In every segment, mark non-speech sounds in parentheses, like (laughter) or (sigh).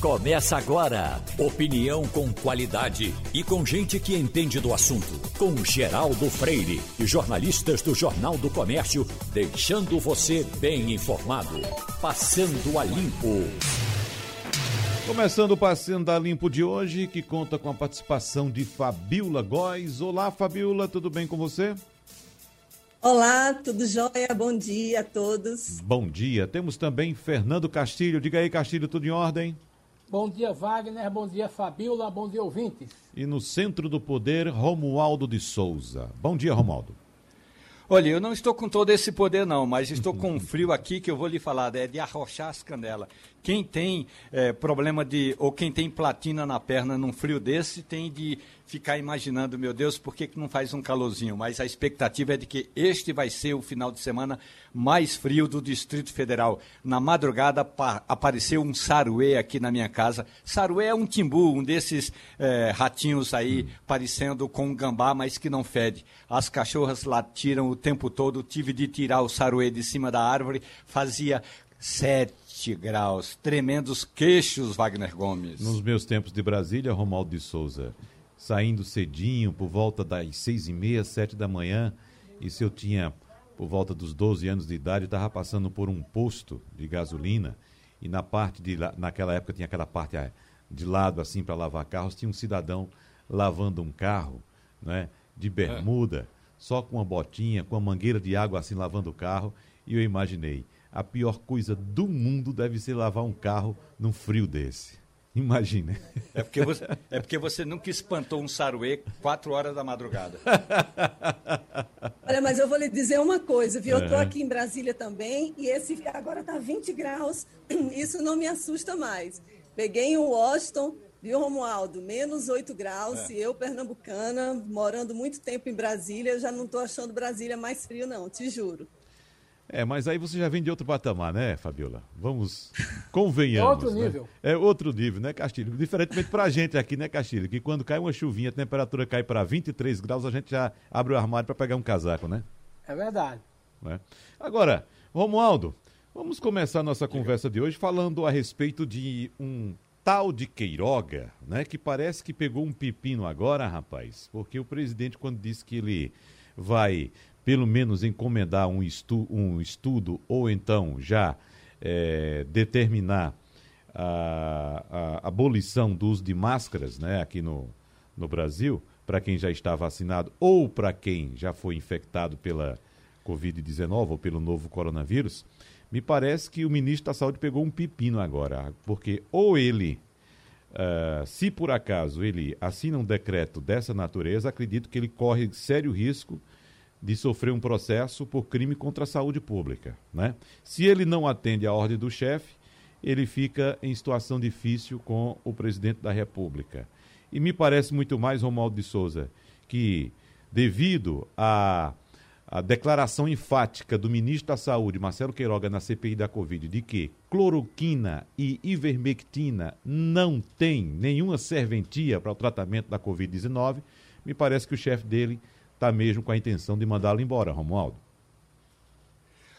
Começa agora. Opinião com qualidade e com gente que entende do assunto. Com Geraldo Freire e jornalistas do Jornal do Comércio, deixando você bem informado. Passando a Limpo. Começando o Passando a Limpo de hoje, que conta com a participação de Fabiola Góes. Olá, Fabiola, tudo bem com você? Olá, tudo jóia? Bom dia a todos. Bom dia. Temos também Fernando Castilho. Diga aí, Castilho, tudo em ordem? Bom dia, Wagner. Bom dia, Fabiola. Bom dia, ouvintes. E no centro do poder, Romualdo de Souza. Bom dia, Romualdo. Olha, eu não estou com todo esse poder, não, mas estou com um frio aqui que eu vou lhe falar, é de arrochar as canelas. Quem tem é, problema de. ou quem tem platina na perna num frio desse, tem de ficar imaginando, meu Deus, por que, que não faz um calorzinho? Mas a expectativa é de que este vai ser o final de semana mais frio do Distrito Federal. Na madrugada apareceu um saruê aqui na minha casa. Saruê é um timbu, um desses é, ratinhos aí, parecendo com um gambá, mas que não fede. As cachorras latiram o tempo todo, tive de tirar o saruê de cima da árvore, fazia sete graus, tremendos queixos, Wagner Gomes. Nos meus tempos de Brasília, Romualdo de Souza, saindo cedinho, por volta das seis e meia, sete da manhã, e se eu tinha por volta dos 12 anos de idade, estava passando por um posto de gasolina e na parte de naquela época tinha aquela parte eh, de lado assim para lavar carros, tinha um cidadão lavando um carro, né, de bermuda, é. só com uma botinha, com uma mangueira de água assim lavando o carro, e eu imaginei, a pior coisa do mundo deve ser lavar um carro num frio desse. Imagina. É porque, você, é porque você nunca espantou um saruê quatro horas da madrugada. Olha, mas eu vou lhe dizer uma coisa, viu? Eu estou aqui em Brasília também e esse agora está 20 graus. (clears throat) Isso não me assusta mais. Peguei em Washington, viu, Romualdo? Menos 8 graus. É. E eu, pernambucana, morando muito tempo em Brasília, já não estou achando Brasília mais frio, não, te juro. É, mas aí você já vem de outro patamar, né, Fabiola? Vamos, (laughs) convenhamos. outro né? nível. É outro nível, né, Castilho? Diferentemente pra gente aqui, né, Castilho? Que quando cai uma chuvinha, a temperatura cai para 23 graus, a gente já abre o armário para pegar um casaco, né? É verdade. Né? Agora, Romualdo, vamos começar a nossa conversa de hoje falando a respeito de um tal de Queiroga, né? Que parece que pegou um pepino agora, rapaz. Porque o presidente, quando disse que ele vai pelo menos encomendar um, estu, um estudo ou então já é, determinar a, a, abolição do uso de máscaras né, aqui no, no Brasil, para quem já está vacinado ou para quem já foi infectado pela Covid-19 ou pelo novo coronavírus, me parece que o ministro da Saúde pegou um pepino agora, porque ou ele, uh, se por acaso ele assina um decreto dessa natureza, acredito que ele corre sério risco sofrer um processo por crime contra a saúde pública. Né? Se ele não atende à ordem do chefe, ele fica em situação difícil com o presidente da República. E me parece muito mais, Romualdo de Souza, que devido à declaração enfática do ministro da Saúde, Marcelo Queiroga, na CPI da Covid, de que cloroquina e ivermectina não têm nenhuma serventia para o tratamento da Covid-19, me parece que o chefe dele está mesmo com a intenção de mandá-lo embora, Romualdo?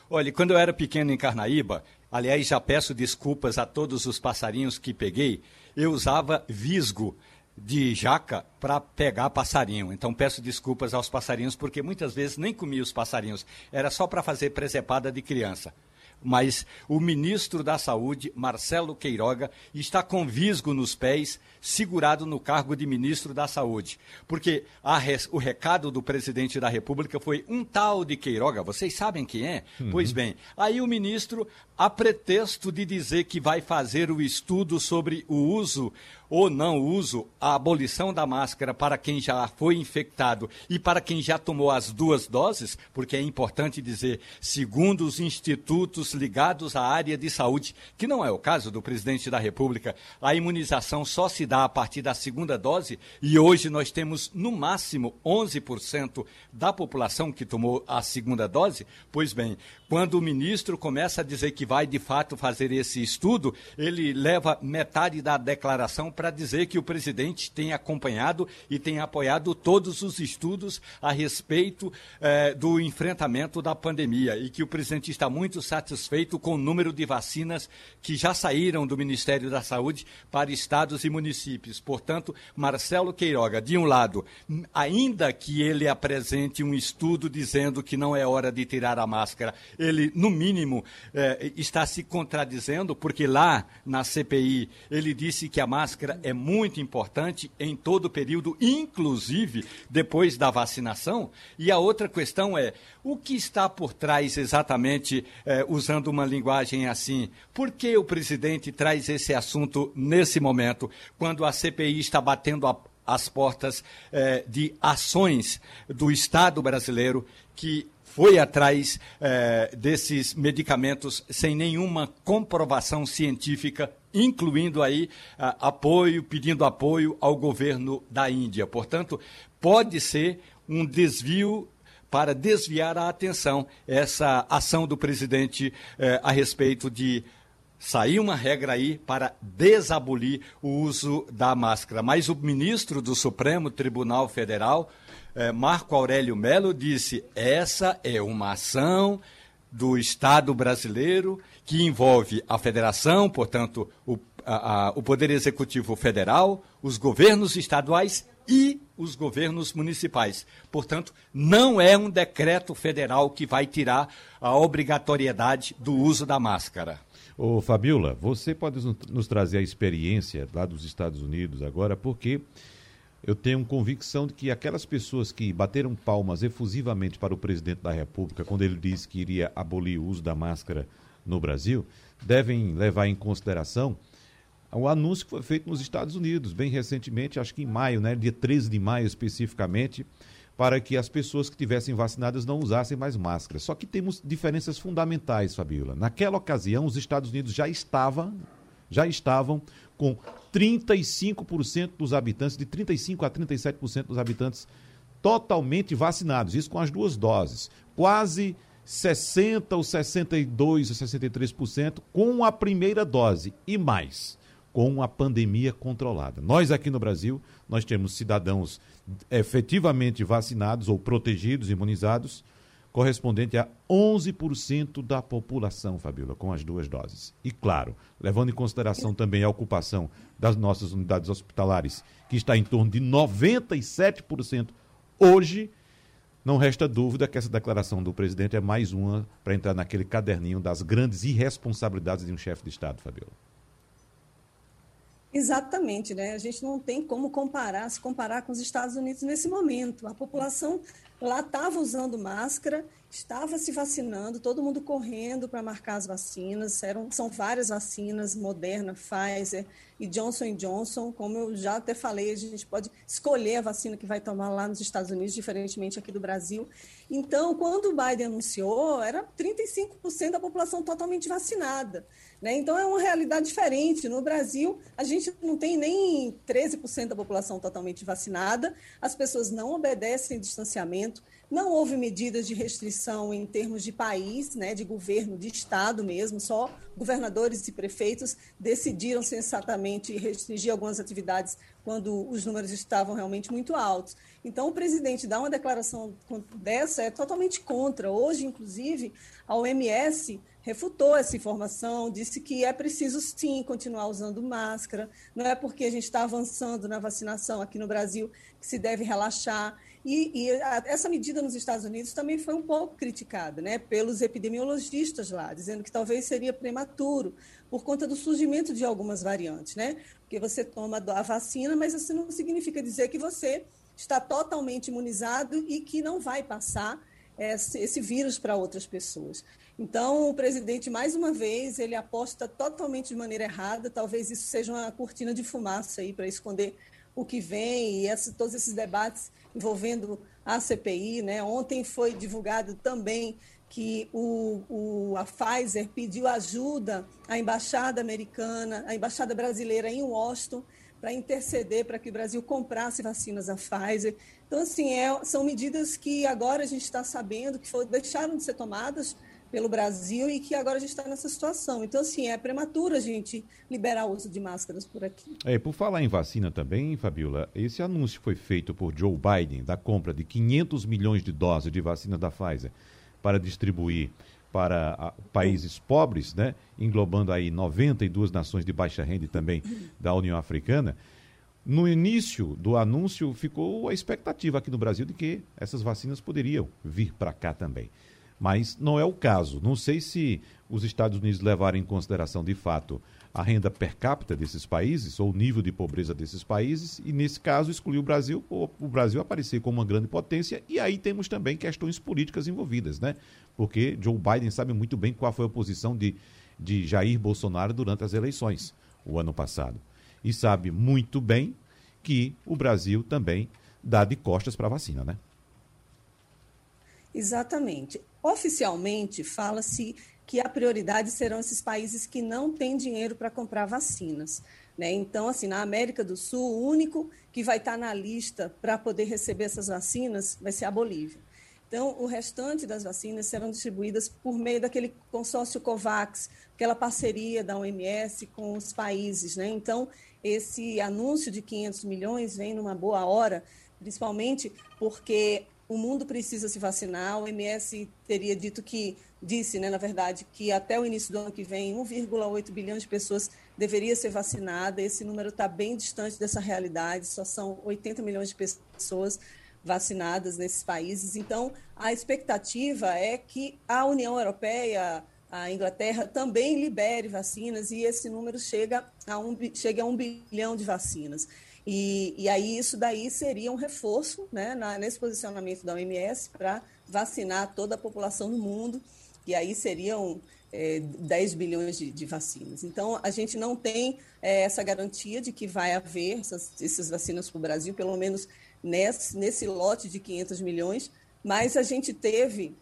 Olha, quando eu era pequeno em Carnaíba, aliás, já peço desculpas a todos os passarinhos que peguei, eu usava visgo de jaca para pegar passarinho. Então peço desculpas aos passarinhos, porque muitas vezes nem comia os passarinhos, era só para fazer presepada de criança mas o ministro da Saúde, Marcelo Queiroga, está com visgo nos pés, segurado no cargo de ministro da Saúde. Porque res, o recado do presidente da República foi um tal de Queiroga, vocês sabem quem é? Uhum. Pois bem, aí o ministro, a pretexto de dizer que vai fazer o estudo sobre o uso ou não uso, a abolição da máscara para quem já foi infectado e para quem já tomou as duas doses, porque é importante dizer, segundo os institutos ligados à área de saúde, que não é o caso do presidente da República, a imunização só se dá a partir da segunda dose e hoje nós temos no máximo 11% da população que tomou a segunda dose. Pois bem, quando o ministro começa a dizer que vai de fato fazer esse estudo, ele leva metade da declaração para dizer que o presidente tem acompanhado e tem apoiado todos os estudos a respeito eh, do enfrentamento da pandemia e que o presidente está muito satisfeito com o número de vacinas que já saíram do Ministério da Saúde para estados e municípios. Portanto, Marcelo Queiroga, de um lado, ainda que ele apresente um estudo dizendo que não é hora de tirar a máscara, ele, no mínimo, eh, está se contradizendo, porque lá na CPI ele disse que a máscara é muito importante em todo o período, inclusive depois da vacinação. E a outra questão é: o que está por trás exatamente, eh, usando uma linguagem assim? Por que o presidente traz esse assunto nesse momento, quando a CPI está batendo a, as portas eh, de ações do Estado brasileiro que foi atrás eh, desses medicamentos sem nenhuma comprovação científica, incluindo aí apoio, pedindo apoio ao governo da Índia. Portanto, pode ser um desvio para desviar a atenção essa ação do presidente eh, a respeito de sair uma regra aí para desabolir o uso da máscara. Mas o ministro do Supremo Tribunal Federal, eh, Marco Aurélio Melo, disse: essa é uma ação do Estado brasileiro que envolve a federação, portanto, o, a, a, o Poder Executivo Federal, os governos estaduais e os governos municipais. Portanto, não é um decreto federal que vai tirar a obrigatoriedade do uso da máscara. Ô Fabiola, você pode nos trazer a experiência lá dos Estados Unidos agora, porque eu tenho convicção de que aquelas pessoas que bateram palmas efusivamente para o presidente da República quando ele disse que iria abolir o uso da máscara no Brasil, devem levar em consideração o anúncio que foi feito nos Estados Unidos, bem recentemente, acho que em maio, né, dia 13 de maio especificamente, para que as pessoas que tivessem vacinadas não usassem mais máscara. Só que temos diferenças fundamentais, Fabiola. Naquela ocasião, os Estados Unidos já estavam, já estavam com 35% dos habitantes, de 35 a 37% dos habitantes totalmente vacinados, isso com as duas doses. Quase 60 ou 62 ou 63% com a primeira dose e mais com a pandemia controlada. Nós aqui no Brasil, nós temos cidadãos efetivamente vacinados ou protegidos, imunizados, correspondente a 11% da população, Fabíola, com as duas doses. E claro, levando em consideração também a ocupação das nossas unidades hospitalares, que está em torno de 97% hoje, não resta dúvida que essa declaração do presidente é mais uma para entrar naquele caderninho das grandes irresponsabilidades de um chefe de Estado, Fabiola. Exatamente, né? A gente não tem como comparar, se comparar com os Estados Unidos nesse momento. A população lá estava usando máscara, estava se vacinando, todo mundo correndo para marcar as vacinas. Eram, são várias vacinas, Moderna, Pfizer e Johnson Johnson. Como eu já até falei, a gente pode escolher a vacina que vai tomar lá nos Estados Unidos, diferentemente aqui do Brasil. Então, quando o Biden anunciou, era 35% da população totalmente vacinada. Né? Então, é uma realidade diferente. No Brasil, a gente não tem nem 13% da população totalmente vacinada, as pessoas não obedecem distanciamento, não houve medidas de restrição em termos de país, né, de governo, de Estado mesmo, só governadores e prefeitos decidiram sensatamente restringir algumas atividades quando os números estavam realmente muito altos. Então, o presidente dá uma declaração dessa é totalmente contra. Hoje, inclusive, a OMS refutou essa informação, disse que é preciso sim continuar usando máscara, não é porque a gente está avançando na vacinação aqui no Brasil que se deve relaxar. E, e a, essa medida nos Estados Unidos também foi um pouco criticada né, pelos epidemiologistas lá, dizendo que talvez seria prematuro por conta do surgimento de algumas variantes, né? Porque você toma a vacina, mas isso não significa dizer que você está totalmente imunizado e que não vai passar esse, esse vírus para outras pessoas. Então, o presidente, mais uma vez, ele aposta totalmente de maneira errada. Talvez isso seja uma cortina de fumaça aí para esconder o que vem e essa, todos esses debates envolvendo a CPI. Né? Ontem foi divulgado também que o, o, a Pfizer pediu ajuda à embaixada americana, à embaixada brasileira em Washington, para interceder para que o Brasil comprasse vacinas da Pfizer. Então, assim, é, são medidas que agora a gente está sabendo que foi, deixaram de ser tomadas pelo Brasil e que agora a gente está nessa situação. Então, assim, é prematuro a gente liberar o uso de máscaras por aqui. É, por falar em vacina também, Fabiola, esse anúncio foi feito por Joe Biden da compra de 500 milhões de doses de vacina da Pfizer para distribuir para países pobres, né, englobando aí 92 nações de baixa renda também da União Africana. No início do anúncio ficou a expectativa aqui no Brasil de que essas vacinas poderiam vir para cá também mas não é o caso. Não sei se os Estados Unidos levaram em consideração de fato a renda per capita desses países ou o nível de pobreza desses países e nesse caso excluiu o Brasil, ou o Brasil aparecer como uma grande potência e aí temos também questões políticas envolvidas, né? Porque Joe Biden sabe muito bem qual foi a posição de, de Jair Bolsonaro durante as eleições o ano passado e sabe muito bem que o Brasil também dá de costas para a vacina, né? Exatamente. Oficialmente, fala-se que a prioridade serão esses países que não têm dinheiro para comprar vacinas. Né? Então, assim, na América do Sul, o único que vai estar na lista para poder receber essas vacinas vai ser a Bolívia. Então, o restante das vacinas serão distribuídas por meio daquele consórcio COVAX, aquela parceria da OMS com os países. Né? Então, esse anúncio de 500 milhões vem numa boa hora, principalmente porque o mundo precisa se vacinar. O OMS teria dito que, disse, né, na verdade, que até o início do ano que vem, 1,8 bilhão de pessoas deveria ser vacinada. Esse número está bem distante dessa realidade, só são 80 milhões de pessoas vacinadas nesses países. Então, a expectativa é que a União Europeia, a Inglaterra, também libere vacinas e esse número chega a um, chega a um bilhão de vacinas. E, e aí isso daí seria um reforço né, na, nesse posicionamento da OMS para vacinar toda a população do mundo, e aí seriam é, 10 bilhões de, de, vacinas. Então, a gente não tem é, essa garantia de que vai haver essas, essas vacinas para o Brasil, pelo menos nesse, nesse lote de 500 milhões, mas a gente teve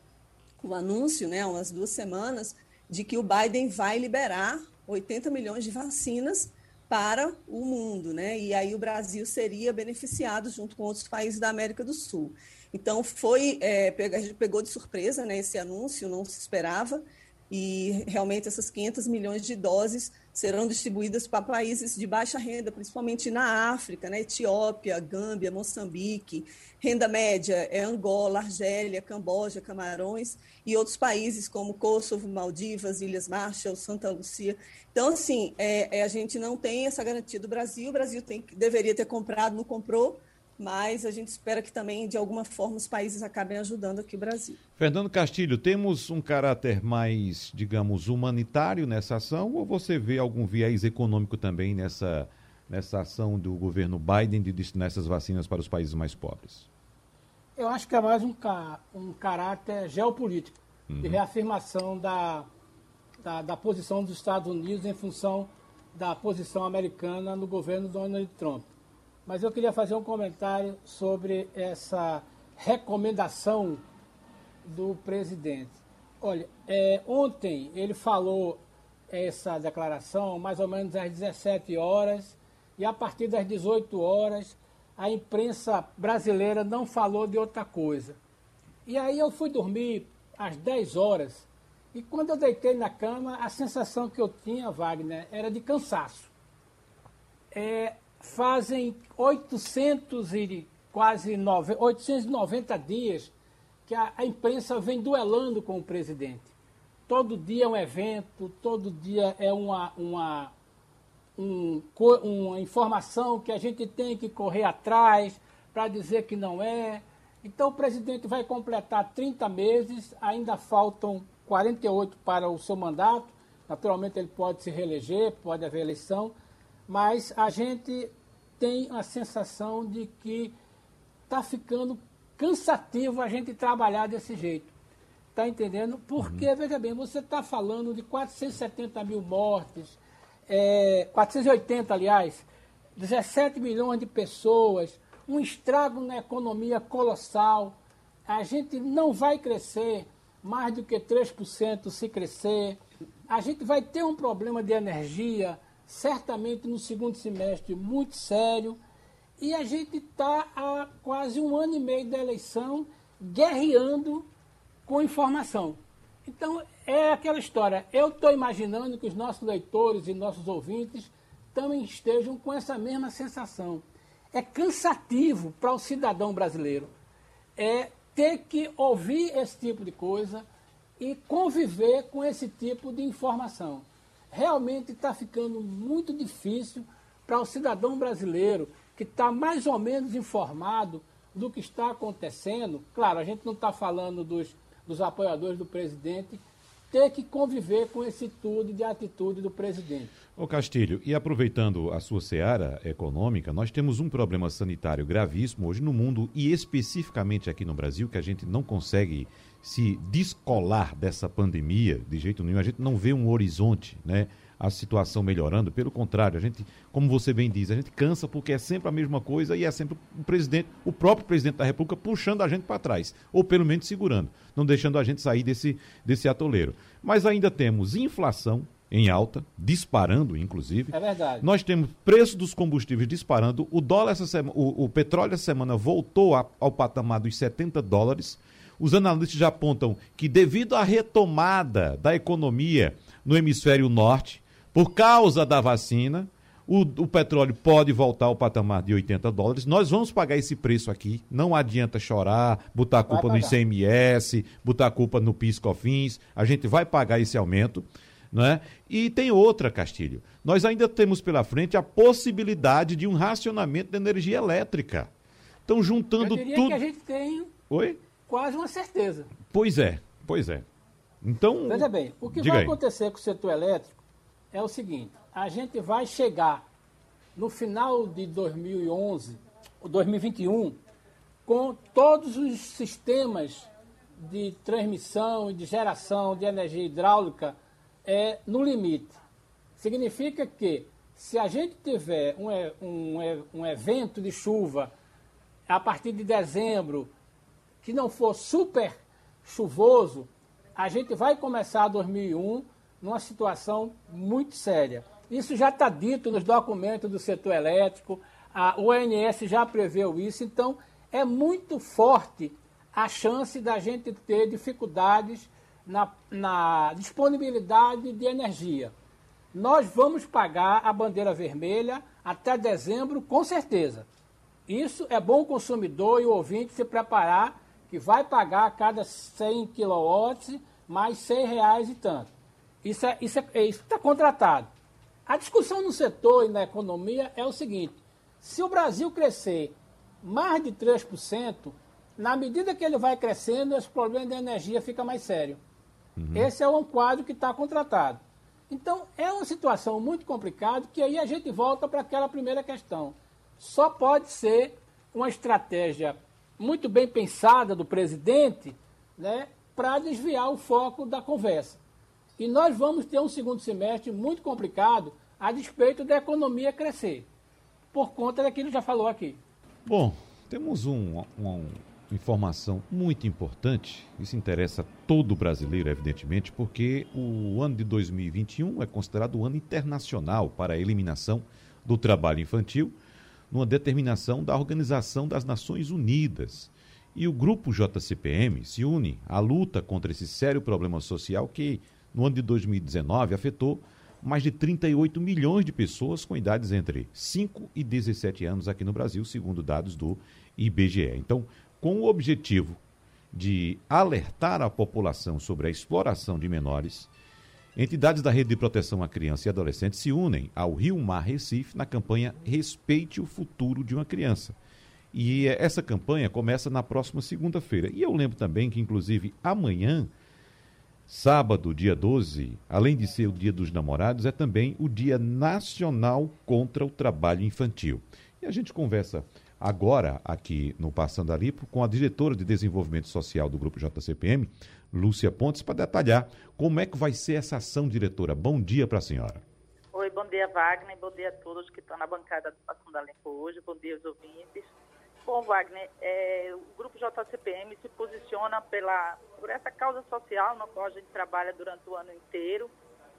o anúncio, né, umas duas semanas, de que o Biden vai liberar 80 milhões de vacinas para o mundo, né? E aí o Brasil seria beneficiado junto com outros países da América do Sul. Então foi, é, a gente pegou de surpresa, né? Esse anúncio não se esperava e realmente essas 500 milhões de doses serão distribuídas para países de baixa renda, principalmente na África, né? Etiópia, Gâmbia, Moçambique. Renda média é Angola, Argélia, Camboja, Camarões e outros países como Kosovo, Maldivas, Ilhas Marshall, Santa Lucia. Então, assim, é, é, a gente não tem essa garantia do Brasil. O Brasil tem, deveria ter comprado, não comprou mas a gente espera que também, de alguma forma, os países acabem ajudando aqui o Brasil. Fernando Castilho, temos um caráter mais, digamos, humanitário nessa ação ou você vê algum viés econômico também nessa, nessa ação do governo Biden de destinar essas vacinas para os países mais pobres? Eu acho que é mais um, um caráter geopolítico, uhum. de reafirmação da, da, da posição dos Estados Unidos em função da posição americana no governo Donald Trump mas eu queria fazer um comentário sobre essa recomendação do presidente. Olha, é, ontem ele falou essa declaração mais ou menos às 17 horas e a partir das 18 horas a imprensa brasileira não falou de outra coisa. E aí eu fui dormir às 10 horas e quando eu deitei na cama a sensação que eu tinha, Wagner, era de cansaço. É, fazem 800 e quase 9, 890 dias que a, a, imprensa vem duelando com o presidente. Todo dia é um evento, todo dia é uma, uma, um, uma informação que a gente tem que correr atrás para dizer que não é. Então o presidente vai completar 30 meses, ainda faltam 48 para o seu mandato. Naturalmente ele pode se reeleger, pode haver eleição, mas a gente tem a sensação de que está ficando cansativo a gente trabalhar desse jeito. Está entendendo? Porque, uhum. veja bem, você está falando de 470 mil mortes, é, 480, aliás, 17 milhões de pessoas, um estrago na economia colossal. A gente não vai crescer mais do que 3% se crescer. A gente vai ter um problema de energia certamente no segundo semestre muito sério. E a gente está há quase um ano e meio da eleição guerreando com informação. Então, é aquela história. Eu estou imaginando que os nossos leitores e nossos ouvintes também estejam com essa mesma sensação. É cansativo para o cidadão brasileiro é ter que ouvir esse tipo de coisa e conviver com esse tipo de informação. Realmente está ficando muito difícil para o cidadão brasileiro que está mais ou menos informado do que está acontecendo. Claro, a gente não está falando dos, dos apoiadores do presidente, ter que conviver com esse tudo de atitude do presidente. Ô Castilho, e aproveitando a sua seara econômica, nós temos um problema sanitário gravíssimo hoje no mundo e especificamente aqui no Brasil, que a gente não consegue se descolar dessa pandemia de jeito nenhum, a gente não vê um horizonte, né? a situação melhorando. Pelo contrário, a gente, como você bem diz, a gente cansa porque é sempre a mesma coisa e é sempre o presidente, o próprio presidente da República puxando a gente para trás, ou pelo menos segurando, não deixando a gente sair desse, desse atoleiro. Mas ainda temos inflação em alta, disparando, inclusive. É verdade. Nós temos preço dos combustíveis disparando. O dólar essa semana, o, o petróleo essa semana voltou a, ao patamar dos 70 dólares. Os analistas já apontam que devido à retomada da economia no hemisfério norte, por causa da vacina, o, o, petróleo pode voltar ao patamar de 80 dólares. Nós vamos pagar esse preço aqui. Não adianta chorar, botar a culpa no ICMS, botar a culpa no PIS/COFINS. A gente vai pagar esse aumento. Né? E tem outra, Castilho. Nós ainda temos pela frente a possibilidade de um racionamento de energia elétrica. Então, juntando Eu diria tudo. que a gente tem Oi? Quase uma certeza. Pois é, pois é. Então. Veja bem, o que vai aí. acontecer com o setor elétrico é o seguinte: a gente vai chegar no final de 2011, 2021, com todos os sistemas de transmissão e de geração de energia hidráulica é, no limite. Significa que, se a gente tiver um, um, um evento de chuva a partir de dezembro que não for super chuvoso, a gente vai começar 2001 numa situação muito séria. Isso já está dito nos documentos do setor elétrico, a ONS já preveu isso, então é muito forte a chance da gente ter dificuldades na, na disponibilidade de energia. Nós vamos pagar a bandeira vermelha até dezembro, com certeza. Isso é bom o consumidor e o ouvinte se preparar que vai pagar a cada 100 kW mais 100 reais e tanto. Isso é, isso é, isso está contratado. A discussão no setor e na economia é o seguinte: se o Brasil crescer mais de 3%, na medida que ele vai crescendo, esse problema de energia fica mais sério. Uhum. Esse é um quadro que está contratado. Então, é uma situação muito complicada que aí a gente volta para aquela primeira questão. Só pode ser uma estratégia muito bem pensada do presidente né, para desviar o foco da conversa. E nós vamos ter um segundo semestre muito complicado a despeito da economia crescer, por conta daquilo que já falou aqui. Bom, temos um, uma informação muito importante, isso interessa todo brasileiro, evidentemente, porque o ano de 2021 é considerado o ano internacional para a eliminação do trabalho infantil, numa determinação da Organização das Nações Unidas. E o grupo JCPM se une à luta contra esse sério problema social que no ano de 2019, afetou mais de 38 milhões de pessoas com idades entre 5 e 17 anos aqui no Brasil, segundo dados do IBGE. Então, com o objetivo de alertar a população sobre a exploração de menores, entidades da Rede de Proteção à Criança e Adolescente se unem ao Rio Mar Recife na campanha Respeite o Futuro de uma Criança. E essa campanha começa na próxima segunda-feira. E eu lembro também que, inclusive, amanhã Sábado, dia 12, além de ser o Dia dos Namorados, é também o Dia Nacional contra o Trabalho Infantil. E a gente conversa agora aqui no Passando a Lipo com a diretora de Desenvolvimento Social do Grupo JCPM, Lúcia Pontes, para detalhar como é que vai ser essa ação, diretora. Bom dia para a senhora. Oi, bom dia, Wagner. Bom dia a todos que estão na bancada do Passando a Limpo hoje. Bom dia aos ouvintes. Bom, Wagner, é, o Grupo JCPM se posiciona pela, por essa causa social na qual a gente trabalha durante o ano inteiro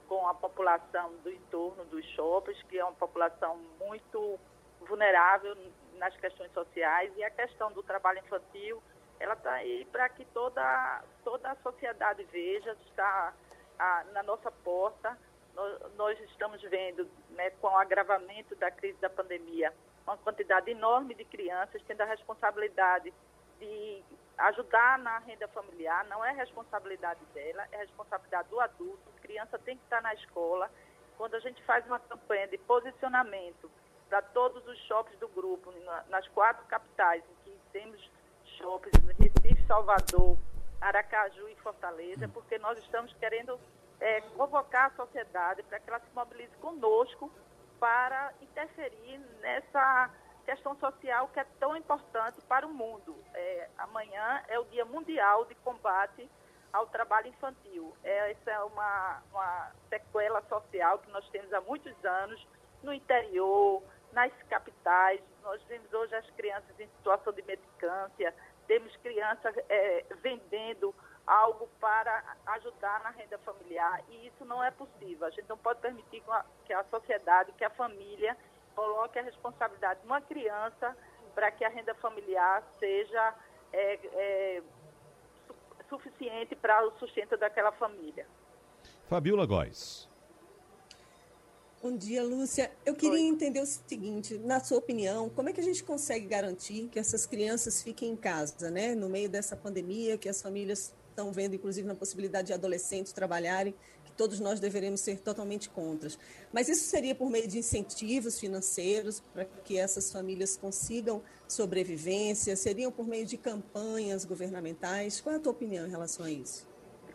com a população do entorno dos shoppings, que é uma população muito vulnerável nas questões sociais, e a questão do trabalho infantil ela está aí para que toda, toda a sociedade veja, está a, na nossa porta. Nós, nós estamos vendo, né, com o agravamento da crise da pandemia, uma quantidade enorme de crianças tendo a responsabilidade de ajudar na renda familiar, não é responsabilidade dela, é responsabilidade do adulto. A criança tem que estar na escola. Quando a gente faz uma campanha de posicionamento para todos os shoppings do grupo, nas quatro capitais, em que temos shoppings, Recife, Salvador, Aracaju e Fortaleza, porque nós estamos querendo é, convocar a sociedade para que ela se mobilize conosco para interferir nessa questão social que é tão importante para o mundo. É, amanhã é o Dia Mundial de Combate ao Trabalho Infantil. É, essa é uma, uma sequela social que nós temos há muitos anos no interior, nas capitais. Nós vemos hoje as crianças em situação de medicância, temos crianças é, vendendo algo para ajudar na renda familiar e isso não é possível. A gente não pode permitir que a sociedade, que a família coloque a responsabilidade de uma criança para que a renda familiar seja é, é, suficiente para o sustento daquela família. Fabiola Góes. Bom dia, Lúcia. Eu queria Oi. entender o seguinte, na sua opinião, como é que a gente consegue garantir que essas crianças fiquem em casa, né, no meio dessa pandemia, que as famílias estão vendo, inclusive, na possibilidade de adolescentes trabalharem, que todos nós deveremos ser totalmente contra. Mas isso seria por meio de incentivos financeiros para que essas famílias consigam sobrevivência? Seriam por meio de campanhas governamentais? Qual é a tua opinião em relação a isso?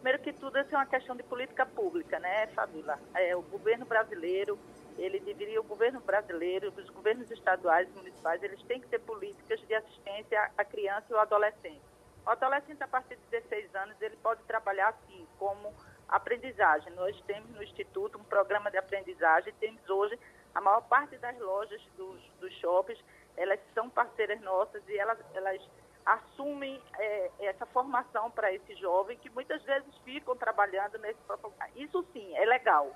Primeiro que tudo, isso é uma questão de política pública, né, Fabíola? É, o governo brasileiro, ele deveria, o governo brasileiro, os governos estaduais e municipais, eles têm que ter políticas de assistência à criança e ao adolescente. O adolescente, a partir de 16 anos, ele pode trabalhar, assim, como aprendizagem. Nós temos no Instituto um programa de aprendizagem, temos hoje a maior parte das lojas dos, dos shoppings, elas são parceiras nossas e elas, elas assumem é, essa formação para esse jovem que muitas vezes ficam trabalhando nesse Isso sim, é legal.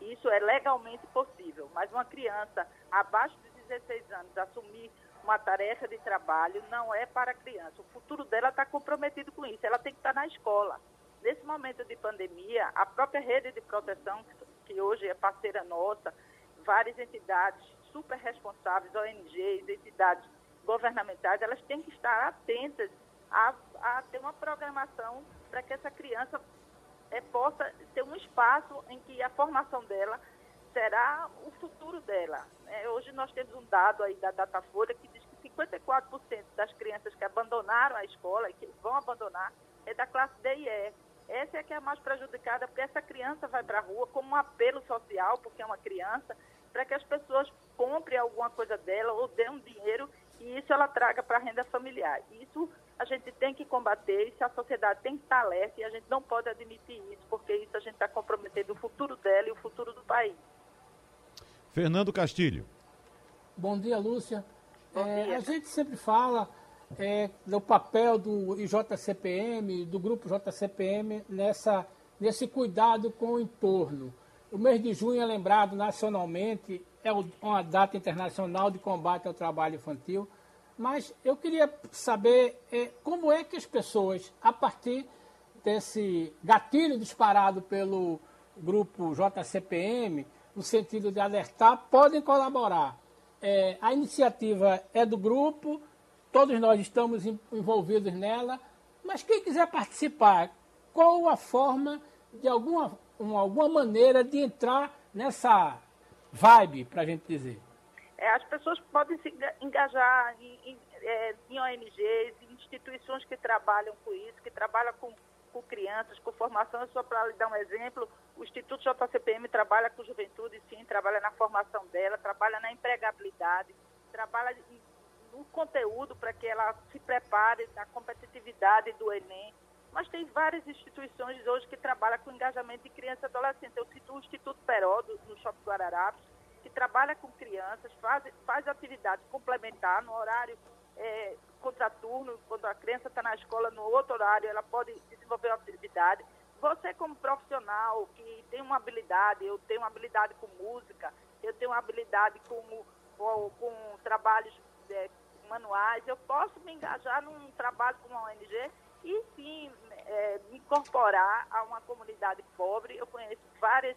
Isso é legalmente possível. Mas uma criança abaixo de 16 anos assumir uma tarefa de trabalho não é para a criança. O futuro dela está comprometido com isso. Ela tem que estar na escola. Nesse momento de pandemia, a própria rede de proteção, que hoje é parceira nossa, várias entidades super responsáveis, ONGs, entidades governamentais, elas têm que estar atentas a, a ter uma programação para que essa criança é, possa ter um espaço em que a formação dela será o futuro dela. É, hoje nós temos um dado aí da Datafolha que diz que 54% das crianças que abandonaram a escola e que vão abandonar é da classe D e E. Essa é que é a mais prejudicada, porque essa criança vai para a rua como um apelo social, porque é uma criança, para que as pessoas comprem alguma coisa dela ou dêem um dinheiro e isso ela traga para a renda familiar. Isso a gente tem que combater, isso a sociedade tem que estar alerta e a gente não pode admitir isso, porque isso a gente está comprometendo o futuro dela e o futuro do país. Fernando Castilho. Bom dia, Lúcia. Bom é, dia. A gente sempre fala é, do papel do IJCPM, do grupo JCPM, nessa, nesse cuidado com o entorno. O mês de junho é lembrado nacionalmente, é uma data internacional de combate ao trabalho infantil, mas eu queria saber é, como é que as pessoas, a partir desse gatilho disparado pelo grupo JCPM, no sentido de alertar, podem colaborar. É, a iniciativa é do grupo, todos nós estamos envolvidos nela, mas quem quiser participar, qual a forma, de alguma uma, alguma maneira de entrar nessa vibe, para a gente dizer? É, as pessoas podem se engajar em, em, é, em ONGs, em instituições que trabalham com isso, que trabalham com, com crianças, com formação. Só para lhe dar um exemplo, o Instituto JCPM trabalha com juventude, sim, trabalha na formação dela, trabalha na empregabilidade, trabalha no conteúdo para que ela se prepare na competitividade do Enem mas tem várias instituições hoje que trabalham com engajamento de criança e adolescente. Eu cito o Instituto Peró, do, no Shopping Guararapes, que trabalha com crianças, faz, faz atividade complementar no horário é, contraturno, quando a criança está na escola, no outro horário, ela pode desenvolver uma atividade. Você, como profissional que tem uma habilidade, eu tenho uma habilidade com música, eu tenho uma habilidade com, com, com trabalhos é, manuais, eu posso me engajar num trabalho com uma ONG e sim é, me incorporar a uma comunidade pobre. Eu conheço várias,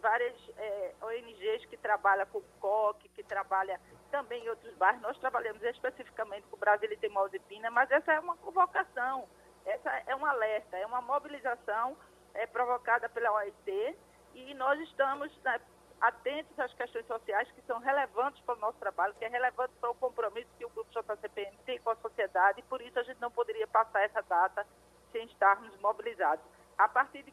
várias é, ONGs que trabalham com coque, que trabalham também em outros bairros. Nós trabalhamos especificamente com o Brasil e Teimosa e Pina, mas essa é uma convocação, essa é um alerta, é uma mobilização é, provocada pela OIT e nós estamos né, atentos às questões sociais que são relevantes para o nosso trabalho, que é relevante para o compromisso que o Grupo JCPM tem com a sociedade e por isso a gente não poderia passar essa data sem estarmos mobilizados. A partir de,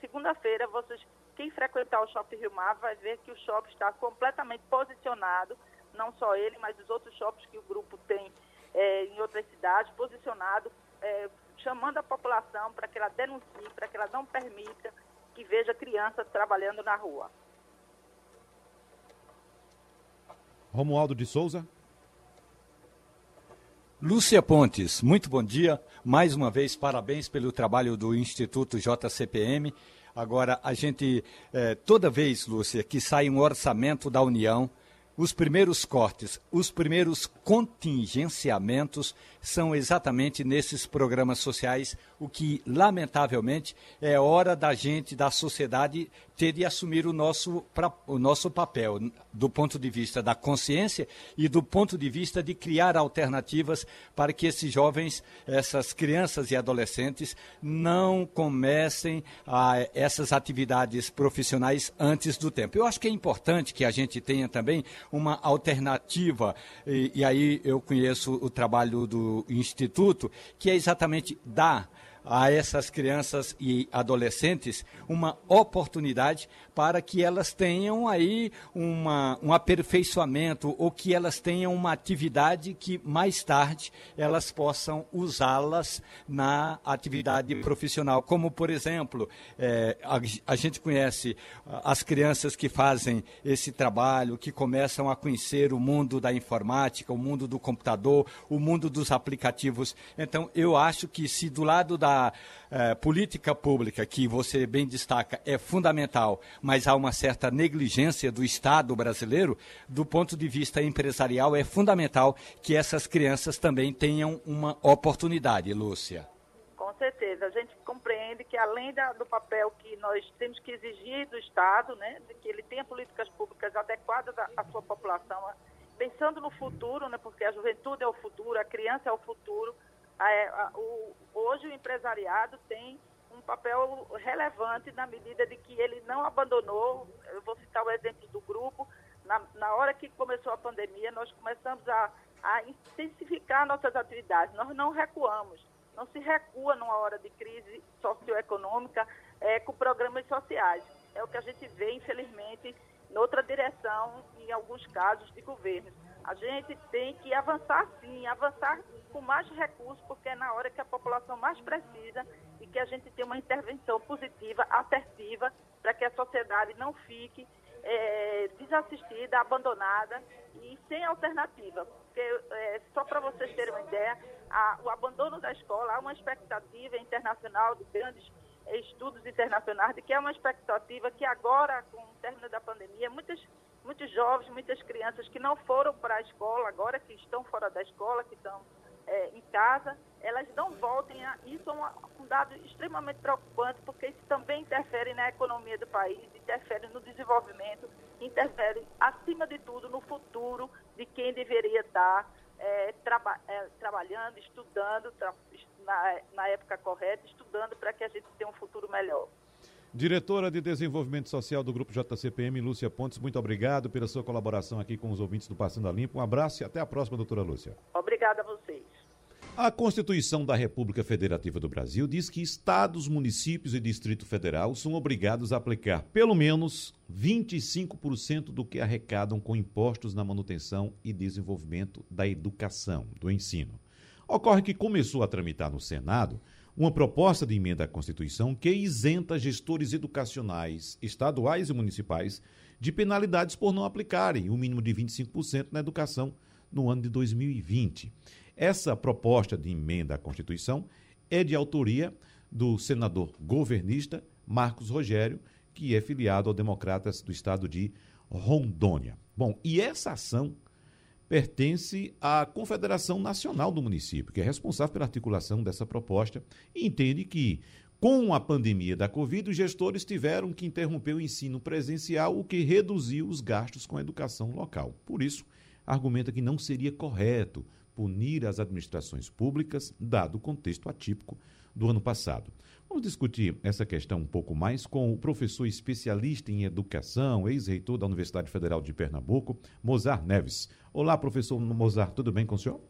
segunda-feira, vocês, quem frequentar o Shopping Rio Mar vai ver que o shopping está completamente posicionado, não só ele, mas os outros shoppings que o grupo tem é, em outras cidades, posicionado, é, chamando a população para que ela denuncie, para que ela não permita que veja crianças trabalhando na rua. Romualdo de Souza. Lúcia Pontes, muito bom dia. Mais uma vez, parabéns pelo trabalho do Instituto JCPM. Agora, a gente, eh, toda vez, Lúcia, que sai um orçamento da União, os primeiros cortes, os primeiros contingenciamentos são exatamente nesses programas sociais, o que, lamentavelmente, é hora da gente, da sociedade, ter de assumir o nosso, o nosso papel, do ponto de vista da consciência e do ponto de vista de criar alternativas para que esses jovens, essas crianças e adolescentes, não comecem a, essas atividades profissionais antes do tempo. Eu acho que é importante que a gente tenha também uma alternativa, e, e aí eu conheço o trabalho do Instituto, que é exatamente dar a essas crianças e adolescentes uma oportunidade para que elas tenham aí uma, um aperfeiçoamento ou que elas tenham uma atividade que mais tarde elas possam usá-las na atividade profissional. Como, por exemplo, é, a, a gente conhece as crianças que fazem esse trabalho, que começam a conhecer o mundo da informática, o mundo do computador, o mundo dos aplicativos. Então, eu acho que se do lado da eh, política pública, que você bem destaca, é fundamental, mas há uma certa negligência do Estado brasileiro, do ponto de vista empresarial, é fundamental que essas crianças também tenham uma oportunidade, Lúcia. Com certeza. A gente compreende que, além da, do papel que nós temos que exigir do Estado, né, de que ele tenha políticas públicas adequadas à, à sua população, pensando no futuro, né, porque a juventude é o futuro, a criança é o futuro, a, a, o, hoje o empresariado tem um papel relevante na medida de que ele não abandonou, eu vou citar o exemplo do grupo, na, na hora que começou a pandemia, nós começamos a, a intensificar nossas atividades, nós não recuamos, não se recua numa hora de crise socioeconômica é, com programas sociais. É o que a gente vê, infelizmente, noutra direção, em alguns casos de governos. A gente tem que avançar sim, avançar com mais recursos, porque é na hora que a população mais precisa e que a gente tem uma intervenção positiva, assertiva, para que a sociedade não fique é, desassistida, abandonada e sem alternativa. Porque, é, só para vocês terem uma ideia, a, o abandono da escola, há uma expectativa internacional de grandes estudos internacionais de que é uma expectativa que agora, com o término da pandemia, muitas, muitos jovens, muitas crianças que não foram para a escola, agora que estão fora da escola, que estão é, em casa, elas não voltem a. Isso é um, um dado extremamente preocupante, porque isso também interfere na economia do país, interfere no desenvolvimento, interfere, acima de tudo, no futuro de quem deveria estar é, traba, é, trabalhando, estudando tra, na, na época correta, estudando para que a gente tenha um futuro melhor. Diretora de Desenvolvimento Social do Grupo JCPM, Lúcia Pontes, muito obrigado pela sua colaboração aqui com os ouvintes do Passando a Limpo. Um abraço e até a próxima, doutora Lúcia. Obrigada a vocês. A Constituição da República Federativa do Brasil diz que estados, municípios e Distrito Federal são obrigados a aplicar pelo menos 25% do que arrecadam com impostos na manutenção e desenvolvimento da educação, do ensino. Ocorre que começou a tramitar no Senado uma proposta de emenda à Constituição que isenta gestores educacionais, estaduais e municipais, de penalidades por não aplicarem o mínimo de 25% na educação no ano de 2020. Essa proposta de emenda à Constituição é de autoria do senador governista Marcos Rogério, que é filiado ao Democratas do Estado de Rondônia. Bom, e essa ação pertence à Confederação Nacional do Município, que é responsável pela articulação dessa proposta, e entende que, com a pandemia da Covid, os gestores tiveram que interromper o ensino presencial, o que reduziu os gastos com a educação local. Por isso, argumenta que não seria correto punir as administrações públicas, dado o contexto atípico do ano passado. Vamos discutir essa questão um pouco mais com o professor especialista em educação, ex-reitor da Universidade Federal de Pernambuco, Mozart Neves. Olá, professor Mozart, tudo bem com o senhor?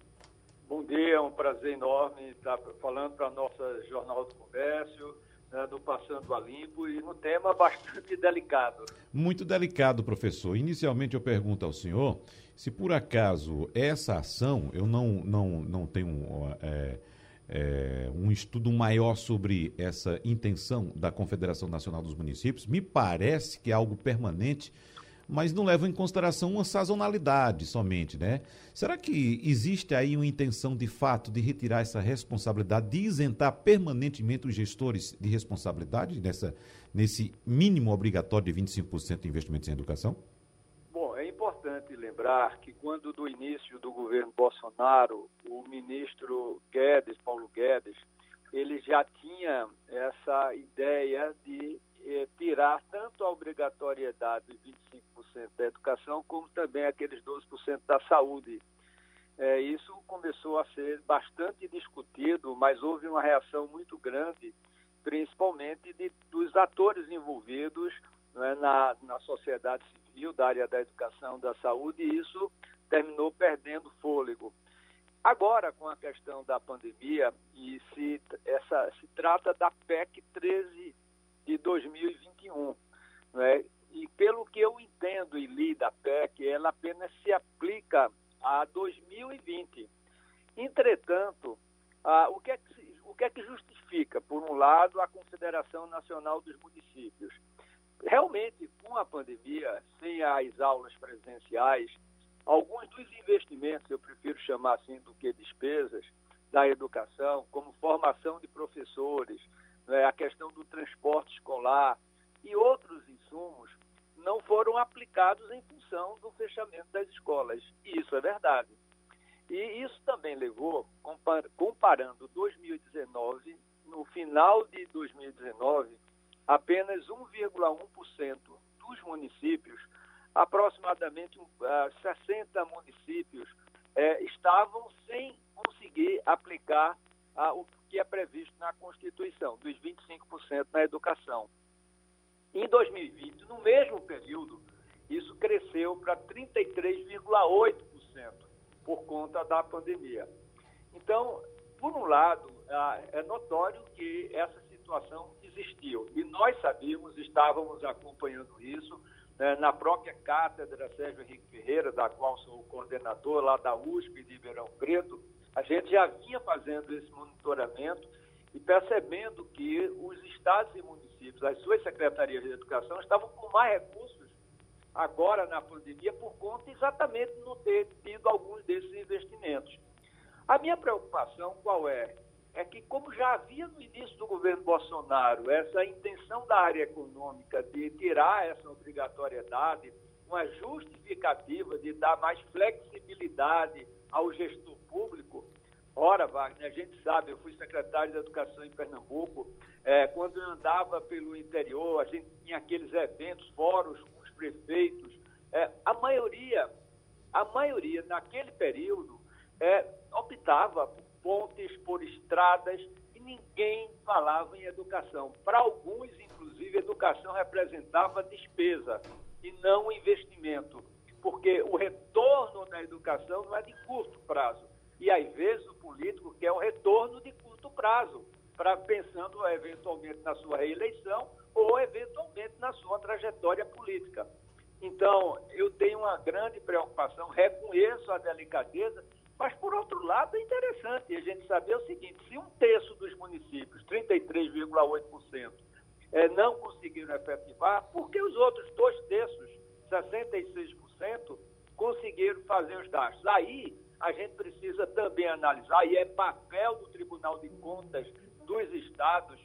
Bom dia, é um prazer enorme estar falando para a nossa Jornal do Comércio, né, do Passando a Limpo, e no tema bastante delicado. Muito delicado, professor. Inicialmente eu pergunto ao senhor se por acaso essa ação, eu não, não, não tenho. É, é, um estudo maior sobre essa intenção da Confederação Nacional dos Municípios. Me parece que é algo permanente, mas não leva em consideração uma sazonalidade somente, né? Será que existe aí uma intenção de fato de retirar essa responsabilidade, de isentar permanentemente os gestores de responsabilidade nessa, nesse mínimo obrigatório de 25% de investimentos em educação? Importante lembrar que quando do início do governo Bolsonaro, o ministro Guedes, Paulo Guedes, ele já tinha essa ideia de eh, tirar tanto a obrigatoriedade de 25% da educação, como também aqueles 12% da saúde. É, isso começou a ser bastante discutido, mas houve uma reação muito grande, principalmente de, dos atores envolvidos né, na, na sociedade civil, da área da educação, da saúde, e isso terminou perdendo fôlego. Agora, com a questão da pandemia, e se, essa, se trata da PEC 13 de 2021, né? e pelo que eu entendo e li da PEC, ela apenas se aplica a 2020. Entretanto, ah, o, que é que, o que é que justifica, por um lado, a Confederação Nacional dos Municípios? Realmente, com a pandemia, sem as aulas presenciais, alguns dos investimentos, eu prefiro chamar assim do que despesas, da educação, como formação de professores, né, a questão do transporte escolar e outros insumos, não foram aplicados em função do fechamento das escolas. E isso é verdade. E isso também levou, comparando 2019, no final de 2019, apenas 1,1% dos municípios, aproximadamente uh, 60 municípios, uh, estavam sem conseguir aplicar uh, o que é previsto na Constituição, dos 25% na educação. Em 2020, no mesmo período, isso cresceu para 33,8% por conta da pandemia. Então, por um lado, ah, é notório que essa situação existiu. E nós sabíamos, estávamos acompanhando isso né, na própria cátedra Sérgio Henrique Ferreira, da qual sou o coordenador lá da USP de Ribeirão Preto, a gente já vinha fazendo esse monitoramento e percebendo que os estados e municípios, as suas secretarias de educação, estavam com mais recursos agora na pandemia por conta exatamente de não ter tido alguns desses investimentos. A minha preocupação qual é? É que, como já havia no início do governo Bolsonaro essa intenção da área econômica de tirar essa obrigatoriedade, uma justificativa de dar mais flexibilidade ao gestor público, ora, Wagner, a gente sabe, eu fui secretário de Educação em Pernambuco, é, quando eu andava pelo interior, a gente tinha aqueles eventos, fóruns com os prefeitos, é, a maioria, a maioria naquele período é, optava por pontes, por estradas, e ninguém falava em educação. Para alguns, inclusive, educação representava despesa e não investimento, porque o retorno da educação não é de curto prazo. E às vezes o político quer o retorno de curto prazo, para pensando eventualmente na sua reeleição ou eventualmente na sua trajetória política. Então, eu tenho uma grande preocupação, reconheço a delicadeza mas, por outro lado, é interessante a gente saber o seguinte: se um terço dos municípios, 33,8%, é, não conseguiram efetivar, por que os outros dois terços, 66%, conseguiram fazer os gastos? Aí a gente precisa também analisar, e é papel do Tribunal de Contas dos estados,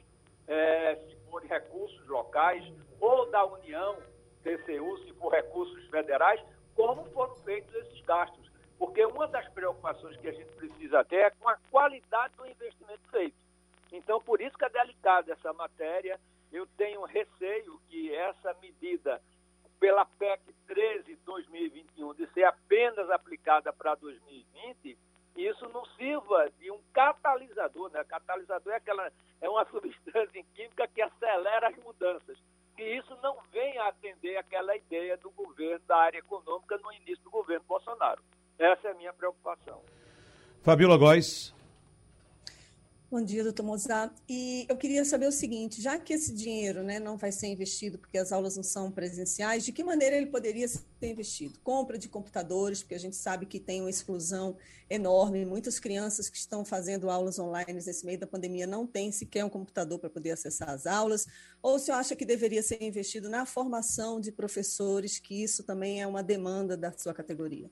é, se for recursos locais, ou da União, TCU, se for recursos federais, como foram feitos esses gastos porque uma das preocupações que a gente precisa ter é com a qualidade do investimento feito. Então, por isso que é delicada essa matéria. Eu tenho receio que essa medida, pela PEC 13 2021, de ser apenas aplicada para 2020, isso não sirva de um catalisador, né? Catalisador é aquela é uma (laughs) substância química que acelera as mudanças. Que isso não venha atender aquela ideia do governo da área econômica no início do governo Bolsonaro. Essa é a minha preocupação. Fabíola Góes. Bom dia, doutor Mozart. E eu queria saber o seguinte: já que esse dinheiro né, não vai ser investido porque as aulas não são presenciais, de que maneira ele poderia ser investido? Compra de computadores, porque a gente sabe que tem uma exclusão enorme, muitas crianças que estão fazendo aulas online nesse meio da pandemia não têm sequer um computador para poder acessar as aulas, ou se acha que deveria ser investido na formação de professores, que isso também é uma demanda da sua categoria?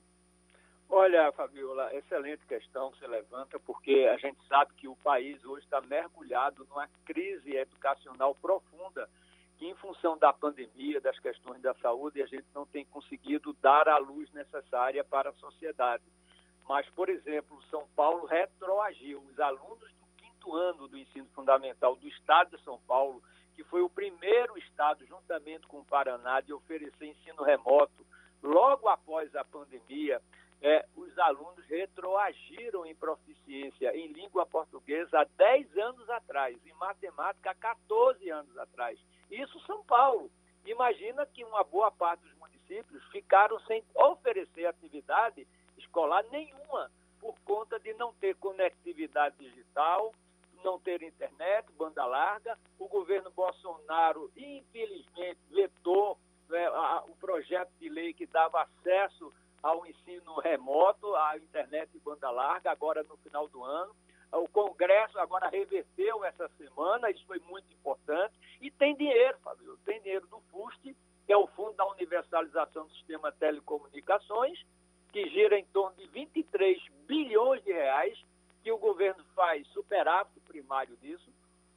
Olha, Fabiola, excelente questão que você levanta, porque a gente sabe que o país hoje está mergulhado numa crise educacional profunda, que em função da pandemia, das questões da saúde, a gente não tem conseguido dar a luz necessária para a sociedade. Mas, por exemplo, São Paulo retroagiu. Os alunos do quinto ano do ensino fundamental do estado de São Paulo, que foi o primeiro estado, juntamente com o Paraná, de oferecer ensino remoto logo após a pandemia, é, os alunos retroagiram em proficiência em língua portuguesa há 10 anos atrás, em matemática há 14 anos atrás. Isso São Paulo. Imagina que uma boa parte dos municípios ficaram sem oferecer atividade escolar nenhuma por conta de não ter conectividade digital, não ter internet, banda larga. O governo Bolsonaro, infelizmente, vetou né, a, o projeto de lei que dava acesso ao ensino remoto, à internet de banda larga, agora no final do ano. O Congresso agora reverteu essa semana, isso foi muito importante. E tem dinheiro, Fabio, tem dinheiro do FUST, que é o Fundo da Universalização do Sistema de Telecomunicações, que gira em torno de 23 bilhões de reais, que o governo faz superávit primário disso.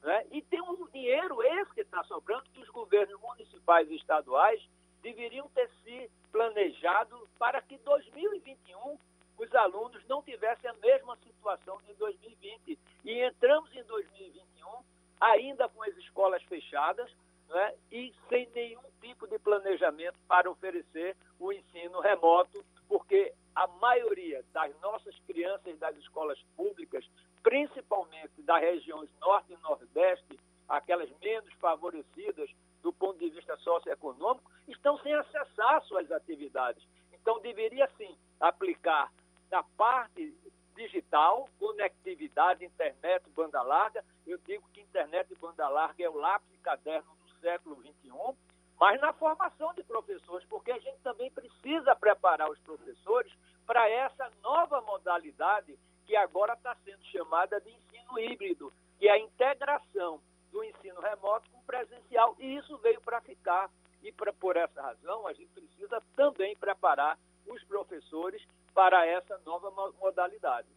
Né? E tem um dinheiro esse que está sobrando, que os governos municipais e estaduais deveriam ter se planejado para que 2021 os alunos não tivessem a mesma situação de 2020. E entramos em 2021 ainda com as escolas fechadas né, e sem nenhum tipo de planejamento para oferecer o ensino remoto, porque a maioria das nossas crianças das escolas públicas, principalmente das regiões norte e nordeste, aquelas menos favorecidas do ponto de vista socioeconômico, estão sem acessar suas atividades. Então, deveria sim aplicar na parte digital, conectividade, internet, banda larga. Eu digo que internet e banda larga é o lápis de caderno do século XXI, mas na formação de professores, porque a gente também precisa preparar os professores para essa nova modalidade que agora está sendo chamada de ensino híbrido, que é a integração do ensino remoto com presencial. E isso veio para ficar. E pra, por essa razão, a gente precisa também preparar os professores para essa nova modalidade.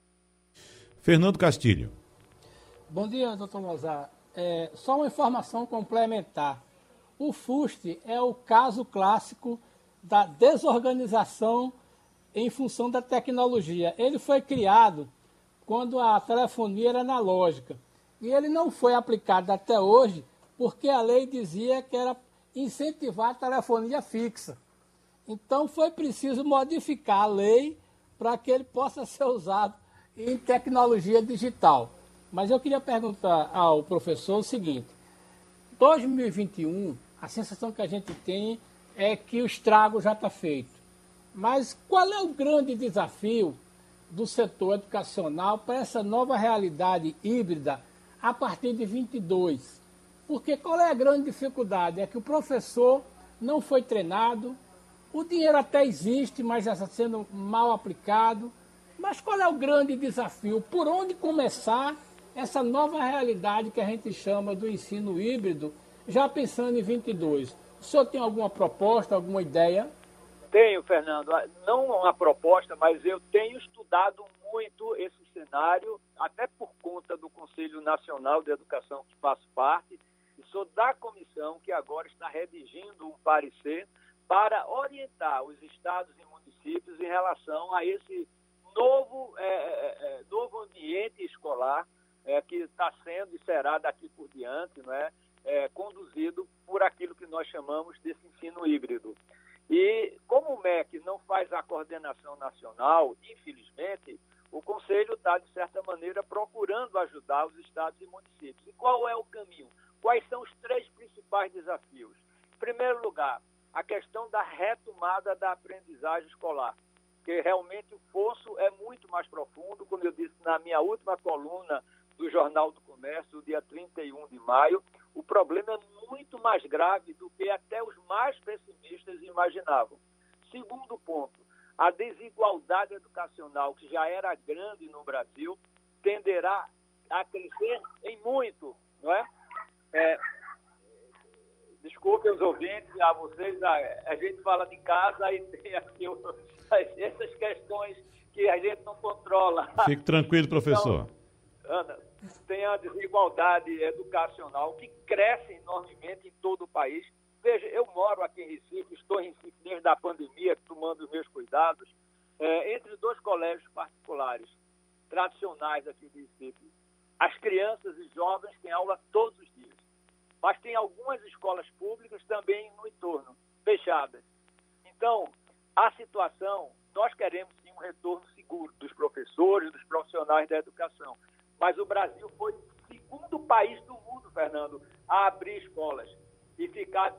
Fernando Castilho. Bom dia, doutor Mozart. É, só uma informação complementar. O FUST é o caso clássico da desorganização em função da tecnologia. Ele foi criado quando a telefonia era analógica. E ele não foi aplicado até hoje porque a lei dizia que era incentivar a telefonia fixa. Então foi preciso modificar a lei para que ele possa (laughs) ser usado em tecnologia digital. Mas eu queria perguntar ao professor o seguinte: 2021, a sensação que a gente tem é que o estrago já está feito. Mas qual é o grande desafio do setor educacional para essa nova realidade híbrida a partir de 22. Porque qual é a grande dificuldade? É que o professor não foi treinado, o dinheiro até existe, mas já está sendo mal aplicado. Mas qual é o grande desafio? Por onde começar essa nova realidade que a gente chama do ensino híbrido, já pensando em 22? O senhor tem alguma proposta, alguma ideia? Tenho, Fernando. Não uma proposta, mas eu tenho estudado muito esse cenário, até por conta do Conselho Nacional de Educação que faço parte, e sou da comissão que agora está redigindo um parecer para orientar os estados e municípios em relação a esse novo, é, é, é novo ambiente escolar é, que está sendo e será daqui por diante, não é? é, conduzido por aquilo que nós chamamos desse ensino híbrido. E como o MEC não faz a coordenação nacional, infelizmente, o Conselho está, de certa maneira, procurando ajudar os estados e municípios. E qual é o caminho? Quais são os três principais desafios? Em primeiro lugar, a questão da retomada da aprendizagem escolar, que realmente o fosso é muito mais profundo, como eu disse na minha última coluna do Jornal do Comércio, dia 31 de maio, o problema é muito mais grave do que até os mais pessimistas imaginavam. Segundo ponto, a desigualdade educacional, que já era grande no Brasil, tenderá a crescer em muito, não é? é desculpem os ouvintes, a vocês, a, a, gente fala de casa e tem aqui essas questões que a gente não controla. Fique tranquilo, professor. Então, Ana, tem a desigualdade educacional que cresce enormemente em todo o país. Veja, eu moro aqui em Recife, estou em Recife desde a pandemia, tomando os meus cuidados, é, entre dois colégios particulares tradicionais aqui de Recife. As crianças e jovens têm aula todos os dias, mas tem algumas escolas públicas também no entorno, fechadas. Então, a situação, nós queremos sim um retorno seguro dos professores, dos profissionais da educação. Mas o Brasil foi o segundo país do mundo, Fernando, a abrir escolas e ficar,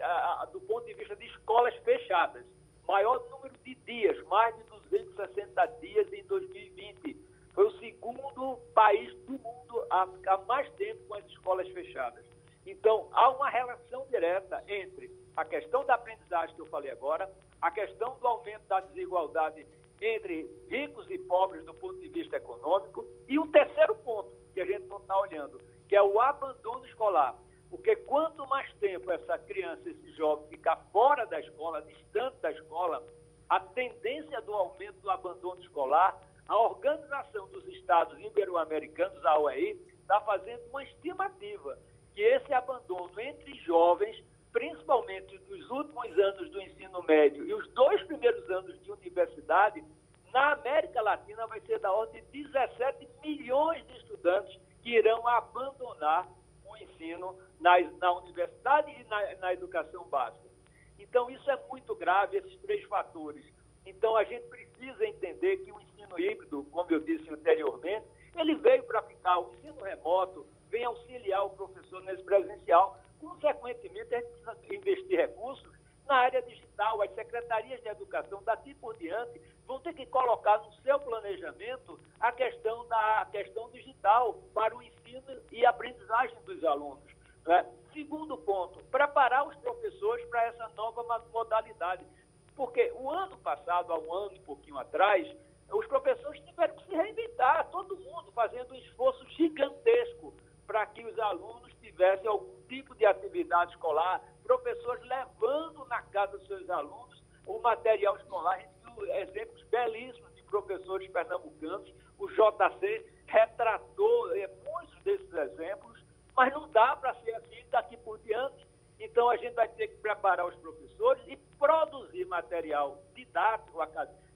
do ponto de vista de escolas fechadas. Maior número de dias, mais de 260 dias em 2020. Foi o segundo país do mundo a ficar mais tempo com as escolas fechadas. Então, há uma relação direta entre a questão da aprendizagem que eu falei agora, a questão do aumento da desigualdade entre ricos e pobres do ponto de vista econômico. E o terceiro ponto que a gente não está olhando, que é o abandono escolar. Porque quanto mais tempo essa criança, esse jovem ficar fora da escola, distante da escola, a tendência do aumento do abandono escolar, a Organização dos Estados Ibero-Americanos, a OEI, está fazendo uma estimativa que esse abandono entre jovens, principalmente nos últimos anos do ensino médio e os dois primeiros anos de universidade, na América Latina vai ser da ordem de 17 milhões de estudantes que irão abandonar ensino na, na universidade e na, na educação básica. Então, isso é muito grave, esses três fatores. Então, a gente precisa entender que o ensino híbrido, como eu disse anteriormente, ele veio para ficar. O ensino remoto vem auxiliar o professor nesse presencial. Consequentemente, a gente precisa investir recursos na área digital. As secretarias de educação, daqui por diante, vão ter que colocar no seu planejamento a questão da a questão digital para o ensino e aprendizagem dos alunos. Né? Segundo ponto, preparar os professores para essa nova modalidade. Porque o ano passado, há um ano e pouquinho atrás, os professores tiveram que se reinventar, todo mundo fazendo um esforço gigantesco para que os alunos tivessem algum tipo de atividade escolar, professores levando na casa dos seus alunos o material escolar. A gente viu exemplos belíssimos de professores pernambucanos. O JC retratou é, muitos desses exemplos, mas não dá para ser assim daqui por diante. Então, a gente vai ter que preparar os professores e produzir material didático,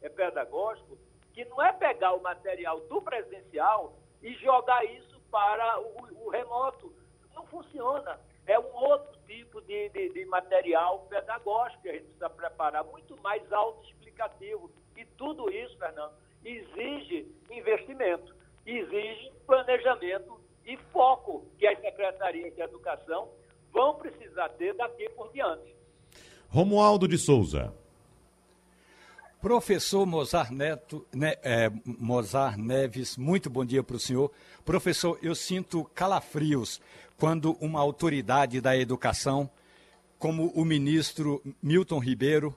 é, pedagógico, que não é pegar o material do presencial e jogar isso para o, o remoto. Não funciona é um outro tipo de, de, de, material pedagógico que a gente precisa preparar, muito mais autoexplicativo. E tudo isso, Fernando, exige investimento, exige planejamento e foco que as secretarias de educação vão precisar ter daqui por diante. Romualdo de Souza. Professor Mozart, Neto, né, é, Mozart Neves, muito bom dia para o senhor. Professor, eu sinto calafrios quando uma autoridade da educação, como o ministro Milton Ribeiro,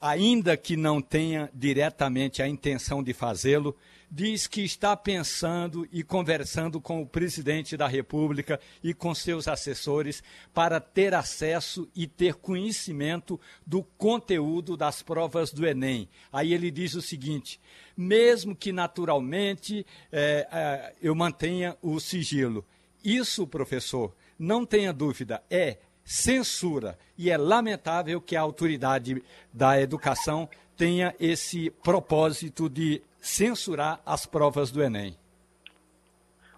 ainda que não tenha diretamente a intenção de fazê-lo, diz que está pensando e conversando com o presidente da República e com seus assessores para ter acesso e ter conhecimento do conteúdo das provas do Enem. Aí ele diz o seguinte: mesmo que naturalmente é, é, eu mantenha o sigilo. Isso, professor, não tenha dúvida, é censura e é lamentável que a autoridade da educação tenha esse propósito de censurar as provas do Enem?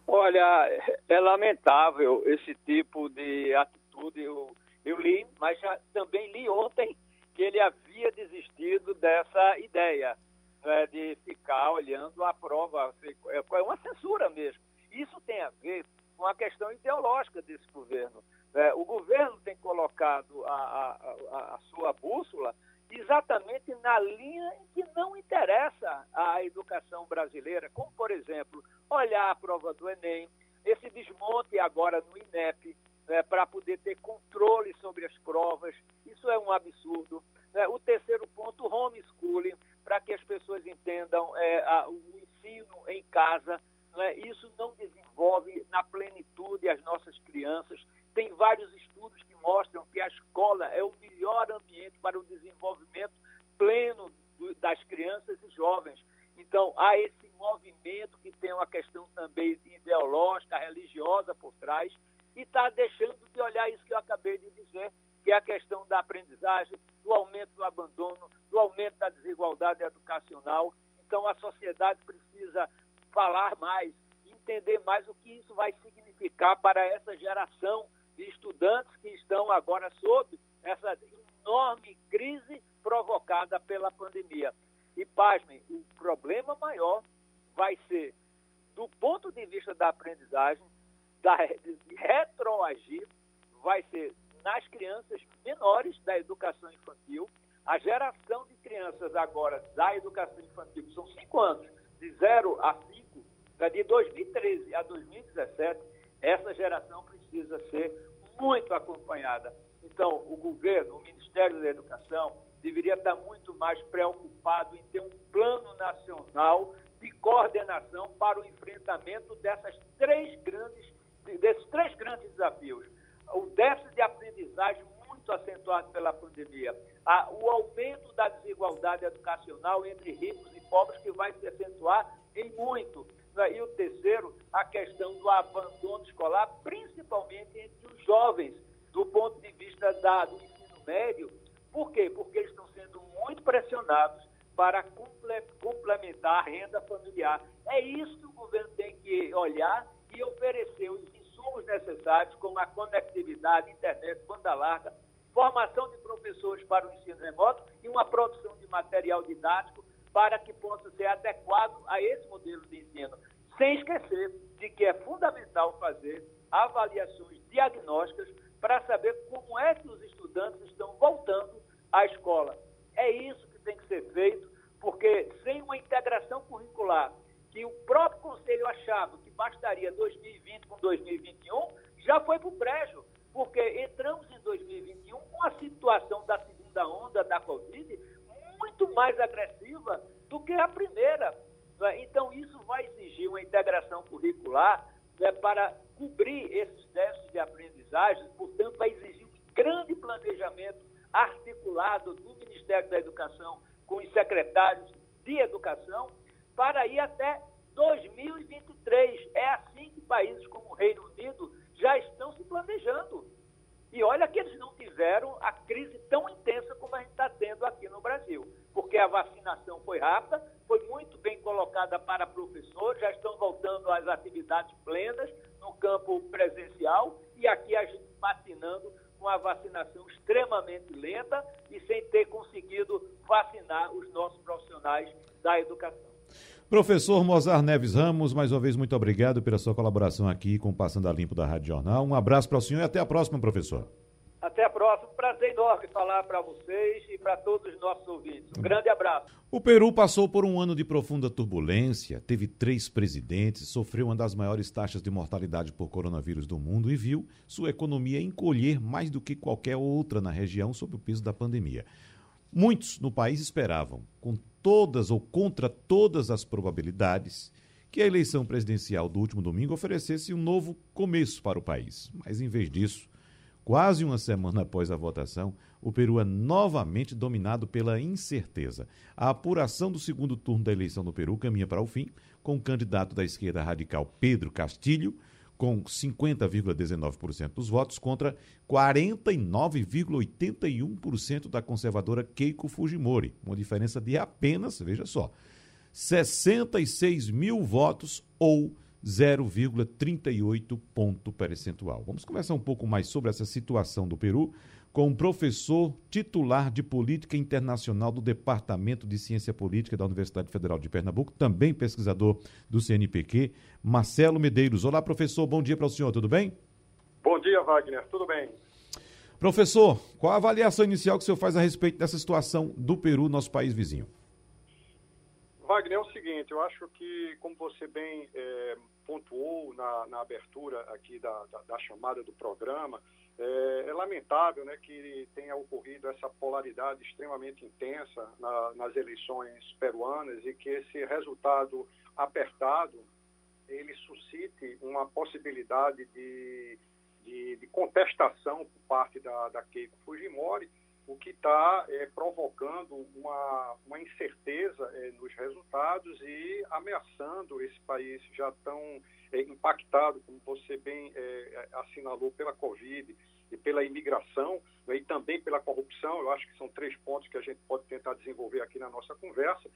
Olha, é lamentável esse tipo de atitude. Eu, eu li, mas já, também li ontem que ele havia desistido dessa ideia né, de ficar olhando a prova. É, é uma censura mesmo. Isso tem a ver com a questão ideológica desse governo. É, o governo tem colocado a, a, a, sua bússola exatamente na linha que não interessa a educação brasileira, como, por exemplo, olhar a prova do Enem, esse desmonte agora no INEP, né, para poder ter controle sobre as provas, isso é um absurdo. Né? O terceiro ponto, homeschooling, para que as pessoas entendam é, a, o ensino em casa, né? isso não desenvolve na plenitude as nossas crianças. Tem vários estudos que mostram que a escola é o melhor ambiente para o desenvolvimento pleno do, das crianças e jovens. Então, há esse movimento que tem uma questão também ideológica, religiosa por trás, e está deixando de olhar isso que eu acabei de dizer, que é a questão da aprendizagem, do aumento do abandono, do aumento da desigualdade educacional. Então, a sociedade precisa falar mais, entender mais o que isso vai significar para essa geração de estudantes que estão agora sob essa enorme crise provocada pela pandemia. E, pasmem, o problema maior vai ser, do ponto de vista da aprendizagem, da, de retroagir, vai ser nas crianças menores da educação infantil. A geração de crianças agora da educação infantil, são cinco anos, de 0 a 5, de 2013 a 2017, essa geração precisa ser muito acompanhada. Então, o governo, o Ministério da Educação, deveria estar muito mais preocupado em ter um plano nacional de coordenação para o enfrentamento dessas três grandes, desses três grandes desafios. O déficit de aprendizagem muito acentuado pela pandemia, o aumento da desigualdade educacional entre ricos e pobres, que vai se acentuar em muito. E o terceiro, a questão do abandono escolar, principalmente entre os jovens, do ponto de vista da, do ensino médio. Por quê? Porque eles estão sendo muito pressionados para complementar a renda familiar. É isso que o governo tem que olhar e oferecer os insumos necessários, como a conectividade, internet, banda larga, formação de professores para o ensino remoto e uma produção de material didático para que possa ser adequado a esse modelo de ensino. Sem esquecer de que é fundamental fazer avaliações diagnósticas para saber como é que os estudantes estão voltando à escola. É isso que tem que ser feito, porque sem uma integração curricular, que o próprio Conselho achava que bastaria 2020 com 2021, já foi para o brejo, porque entramos em 2021 com a situação da segunda onda da Covid muito mais agressiva do que a primeira. Né? Então, isso vai exigir uma integração curricular né, para cobrir esses déficits de aprendizagem, portanto, vai exigir um grande planejamento articulado do Ministério da Educação com os secretários de Educação para ir até 2023. É assim que países como o Reino Unido já estão se planejando. E olha que eles não tiveram a crise tão intensa como a gente está tendo aqui no Brasil, porque a vacinação foi rápida, foi muito bem colocada para professores, já estão voltando às atividades plenas no campo presencial e aqui a gente vacinando com a vacinação extremamente lenta e sem ter conseguido vacinar os nossos profissionais da educação. Professor Mozar Neves Ramos, mais uma vez, muito obrigado pela sua colaboração aqui com o Passando a Limpo da Rádio Jornal. Um abraço para o senhor e até a próxima, professor. Até a próxima. Prazer enorme falar para vocês e para todos os nossos ouvintes. Um grande abraço. O Peru passou por um ano de profunda turbulência, teve três presidentes, sofreu uma das maiores taxas de mortalidade por coronavírus do mundo e viu sua economia encolher mais do que qualquer outra na região sob o peso da pandemia. Muitos no país esperavam, com todas ou contra todas as probabilidades, que a eleição presidencial do último domingo oferecesse um novo começo para o país. Mas, em vez disso, quase uma semana após a votação, o Peru é novamente dominado pela incerteza. A apuração do segundo turno da eleição no Peru caminha para o fim, com o candidato da esquerda radical Pedro Castilho com 50,19% dos votos contra 49,81% da conservadora Keiko Fujimori, uma diferença de apenas, veja só, 66 mil votos ou 0,38 ponto percentual. Vamos conversar um pouco mais sobre essa situação do Peru com o professor titular de Política Internacional do Departamento de Ciência Política da Universidade Federal de Pernambuco, também pesquisador do CNPq, Marcelo Medeiros. Olá, professor, bom dia para o senhor, tudo bem? Bom dia, Wagner, tudo bem? Professor, qual a avaliação inicial que o senhor faz a respeito dessa situação do Peru, nosso país vizinho? Wagner, é o seguinte, eu acho que, como você bem é, pontuou na, na, abertura aqui da, da, da chamada do programa, é, é, lamentável né, que tenha ocorrido essa polaridade extremamente intensa na, nas eleições peruanas e que esse resultado apertado ele suscite uma possibilidade de, de, de contestação por parte da, da Keiko Fujimori, o que está é, provocando uma, uma incerteza é, nos resultados e ameaçando esse país já tão é, impactado, como você bem assinalou, pela Covid e pela imigração né, e também pela corrupção. Eu acho que são três pontos que a gente pode tentar desenvolver aqui na nossa conversa.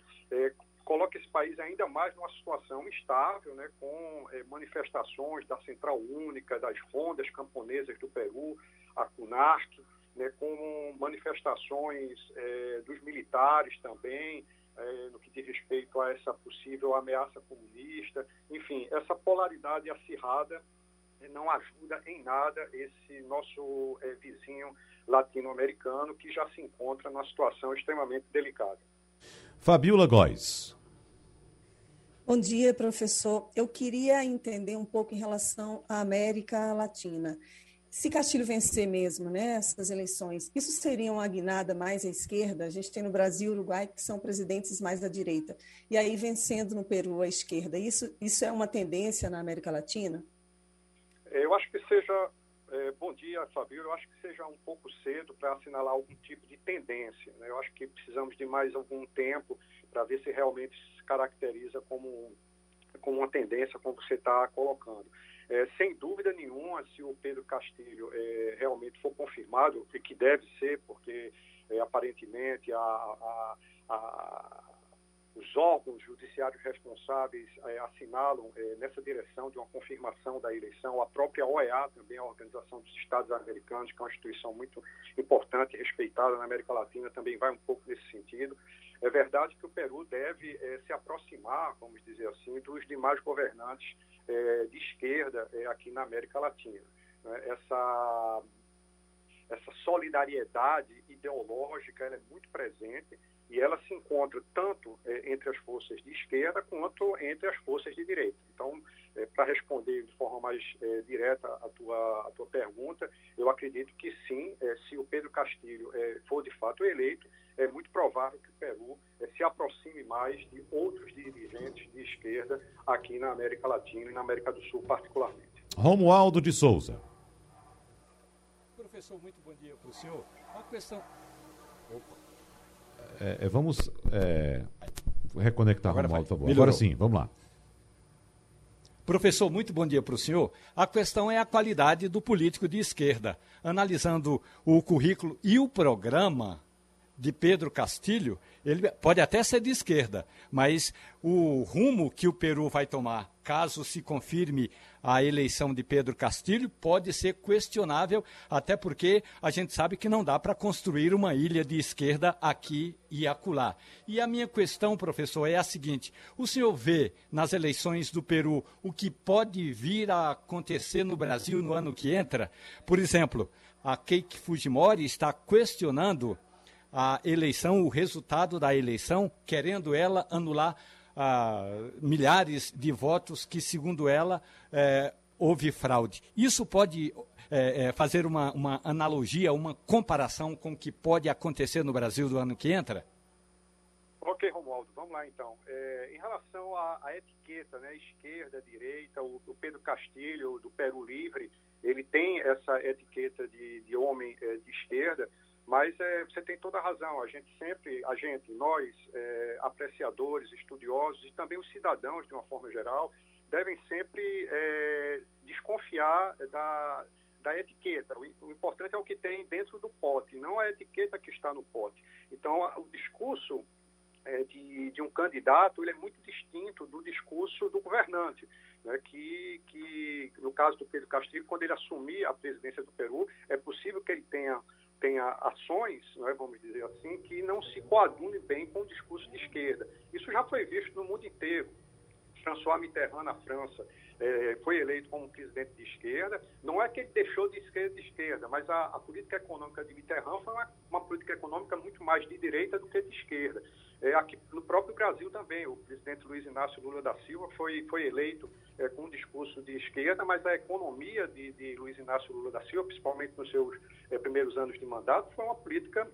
Coloca esse país ainda mais numa situação instável, né, com manifestações da Central Única, das rondas camponesas do Peru, a CUNARC, né, com manifestações é, dos militares também, é, no que diz respeito a essa possível ameaça comunista. Enfim, essa polaridade acirrada não ajuda em nada esse nosso é, vizinho latino-americano que já se encontra numa situação extremamente delicada. Fabiola Góes. Bom dia, professor. Eu queria entender um pouco em relação à América Latina. Se Castilho vencer mesmo né, eleições, isso seria uma guinada mais à esquerda? A gente tem no Brasil e Uruguai que são presidentes mais da direita. E aí, vencendo no Peru a esquerda, isso, isso é uma tendência na América Latina? Eu acho que seja. É, bom dia, Fabio. Eu acho que seja um pouco cedo para assinalar algum tipo de tendência. Né? Eu acho que precisamos de mais algum tempo para ver se realmente se caracteriza como, como uma tendência, como você está colocando. É, sem dúvida nenhuma, se o Pedro Castilho é, realmente for confirmado, e que deve ser, porque é, aparentemente a, a, a, os órgãos judiciários responsáveis é, assinalam é, nessa direção de uma confirmação da eleição, a própria OEA, também a Organização dos Estados Americanos, que é uma instituição muito importante e respeitada na América Latina, também vai um pouco nesse sentido. É verdade que o Peru deve é, se aproximar, vamos dizer assim, dos demais governantes é, de esquerda é, aqui na América Latina. Né? Essa, essa solidariedade ideológica é muito presente e ela se encontra tanto é, entre as forças de esquerda quanto entre as forças de direita. Então, é, para responder de forma mais é, direta a tua, a tua pergunta, eu acredito que sim, é, se o Pedro Castilho é, for de fato eleito, é muito provável que o Peru é, se aproxime mais de outros dirigentes de esquerda aqui na América Latina e na América do Sul, particularmente. Romualdo de Souza. Professor, muito bom dia para o senhor. Uma questão. É, é, vamos é, reconectar, Agora Romualdo, por favor. Melhorou. Agora sim, vamos lá. Professor, muito bom dia para o senhor. A questão é a qualidade do político de esquerda. Analisando o currículo e o programa, de Pedro Castilho, ele pode até ser de esquerda, mas o rumo que o Peru vai tomar, caso se confirme a eleição de Pedro Castilho, pode ser questionável, até porque a gente sabe que não dá para construir uma ilha de esquerda aqui e acolá. E a minha questão, professor, é a seguinte: o senhor vê nas eleições do Peru o que pode vir a acontecer no Brasil no ano que entra? Por exemplo, a Keiki Fujimori está questionando a eleição, o resultado da eleição, querendo ela anular milhares de votos que, segundo ela, eh, houve fraude. Isso pode eh, fazer uma, uma analogia, uma comparação com o que pode acontecer no Brasil do ano que entra? Ok, Romualdo, vamos lá então. É, em relação à, à, etiqueta, né, esquerda, direita, o, o, Pedro Castilho, do Peru Livre, ele tem essa etiqueta de, de homem é, de esquerda, mas é, você tem toda a razão. A gente sempre, a gente, nós, é, apreciadores, estudiosos e também os cidadãos, de uma forma geral, devem sempre é, desconfiar da, da etiqueta. O, importante é o que tem dentro do pote, não a etiqueta que está no pote. Então, o discurso é, de, de, um candidato ele é muito distinto do discurso do governante, né, que, que, no caso do Pedro Castilho, quando ele assumir a presidência do Peru, é possível que ele tenha tenha ações, né, vamos dizer assim, que não se coadune bem com o discurso de esquerda. Isso já foi visto no mundo inteiro. François Mitterrand, na França, é, foi eleito como presidente de esquerda. Não é que ele deixou de esquerda de esquerda, mas a, a política econômica de Mitterrand foi uma, uma, política econômica muito mais de direita do que de esquerda. É, aqui no próprio Brasil também, o presidente Luiz Inácio Lula da Silva foi, foi eleito é, com um discurso de esquerda, mas a economia de, de Luiz Inácio Lula da Silva, principalmente nos seus primeiros anos de mandato, foi uma política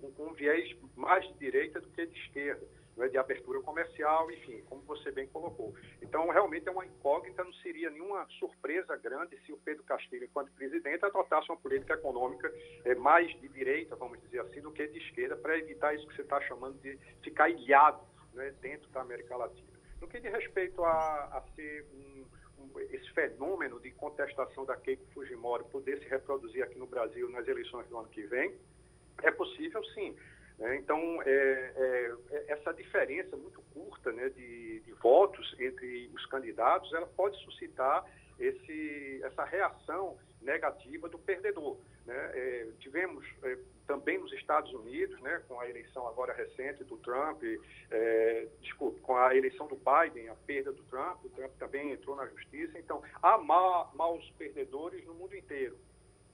com, com um viés mais de direita do que de esquerda né, de abertura comercial, enfim, como você bem colocou. Então, realmente é uma incógnita, não seria nenhuma surpresa grande se o Pedro Castilho, enquanto presidente, adotasse uma política econômica é, mais de direita, vamos dizer assim, do que de esquerda, para evitar isso que você está chamando de ficar ilhado né, dentro da América Latina. No que diz respeito a, a ser um, esse fenômeno de contestação da Keiko Fujimori poder se reproduzir aqui no Brasil nas eleições do ano que vem, é possível sim. Né? Então, é, é, é, essa diferença muito curta né, de, de, votos entre os candidatos, ela pode suscitar esse, essa reação negativa do perdedor. Né? É, tivemos é, também nos Estados Unidos, né, com a eleição agora recente do Trump, é, com a eleição do Biden, a perda do Trump, o Trump também entrou na justiça. Então, há ma maus perdedores no mundo inteiro.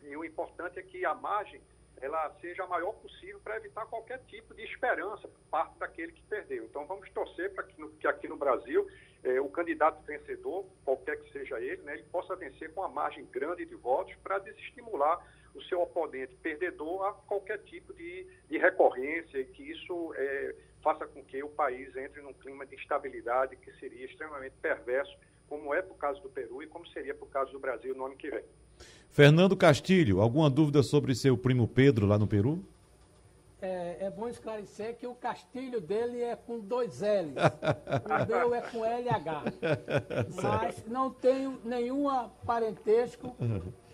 E o importante é que a margem ela seja a maior possível para evitar qualquer tipo de esperança por parte daquele que perdeu. Então, vamos torcer para que, que, aqui no Brasil eh, o candidato vencedor, qualquer que seja ele, né, ele possa vencer com uma margem grande de votos para desestimular o seu oponente perdedor a qualquer tipo de, de recorrência e que isso eh, faça com que o país entre num clima de instabilidade que seria extremamente perverso, como é o caso do Peru e como seria o caso do Brasil no ano que vem. Fernando Castilho, alguma dúvida sobre seu primo Pedro lá no Peru? É, é, bom esclarecer que o Castilho dele é com dois L's. (laughs) o meu é com LH. (laughs) Mas não tenho nenhum parentesco.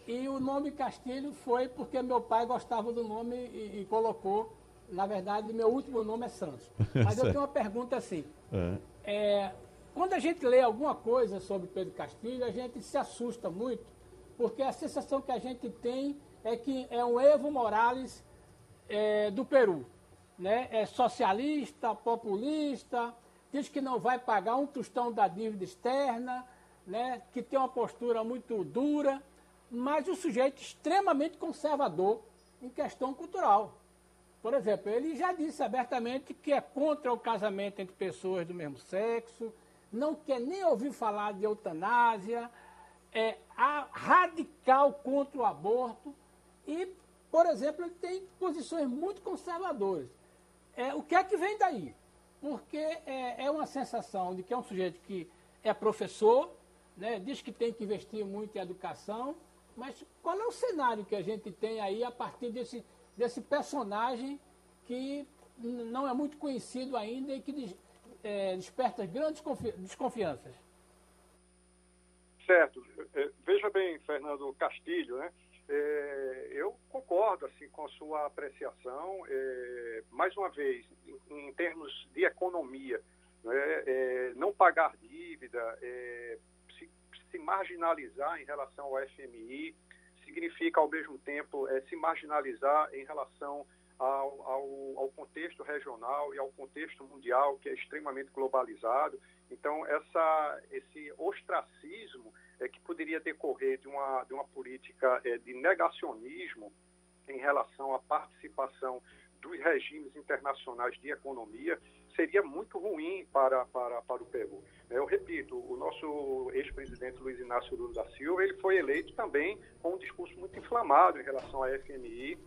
E o nome Castilho foi porque meu pai gostava do nome e, e colocou. Na verdade, meu último nome é Santos. (laughs) Mas eu tenho uma pergunta assim. É. é, quando a gente lê alguma coisa sobre Pedro Castilho, a gente se assusta muito porque a sensação que a gente tem é que é um Evo Morales é, do Peru. Né? É socialista, populista, diz que não vai pagar um tostão da dívida externa, né? que tem uma postura muito dura, mas o um sujeito extremamente conservador em questão cultural. Por exemplo, ele já disse abertamente que é contra o casamento entre pessoas do mesmo sexo, não quer nem ouvir falar de eutanásia, é radical contra o aborto e, por exemplo, ele tem posições muito conservadoras. É, o que é que vem daí? Porque é, é uma sensação de que é um sujeito que é professor, né, diz que tem que investir muito em educação, mas qual é o cenário que a gente tem aí a partir desse, desse personagem que não é muito conhecido ainda e que é, desperta grandes desconfianças? Certo. É, veja bem, Fernando Castilho, né? É, eu concordo assim com a sua apreciação. É, mais uma vez, em, em, termos de economia, né? é, não pagar dívida, é, se, se, marginalizar em relação ao FMI, significa ao mesmo tempo se marginalizar em relação ao, ao, ao, contexto regional e ao contexto mundial, que é extremamente globalizado. Então, essa, esse ostracismo é, que poderia decorrer de uma, de uma política é, de negacionismo em relação à participação dos regimes internacionais de economia seria muito ruim para, para, para o Peru. Eu repito, o nosso ex-presidente Luiz Inácio Lula da Silva ele foi eleito também com um discurso muito inflamado em relação à FMI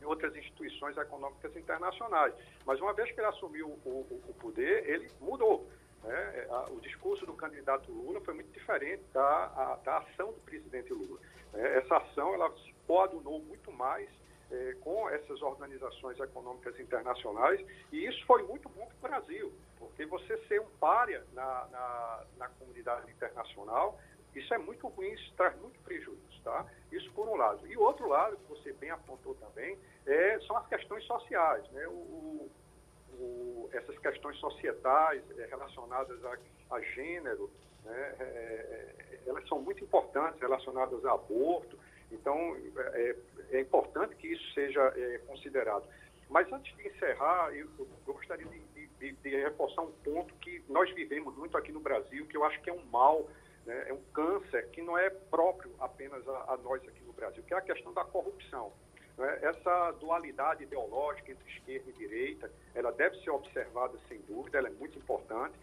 e outras instituições econômicas internacionais. Mas uma vez que ele assumiu o, o, o poder, ele mudou. Né? É, o discurso do candidato Lula foi muito diferente da, a, da ação do presidente Lula. Né? Essa ação ela coadunou muito mais é, com essas organizações econômicas internacionais, e isso foi muito bom para o Brasil, porque você ser um párea na, na, na comunidade internacional, isso é muito ruim, isso traz muito prejuízo, tá? Isso por um lado. E o outro lado, que você bem apontou também, é, são as questões sociais, né? O, o, essas questões societais é, relacionadas a, a gênero, né? É, elas são muito importantes, relacionadas a aborto, então, é, é importante que isso seja é, considerado. Mas antes de encerrar, eu, eu gostaria de, de, de, reforçar um ponto que nós vivemos muito aqui no Brasil, que eu acho que é um mal, né, é um câncer que não é próprio apenas a, a nós aqui no Brasil, que é a questão da corrupção. Né? Essa dualidade ideológica entre esquerda e direita, ela deve ser observada sem dúvida, ela é muito importante,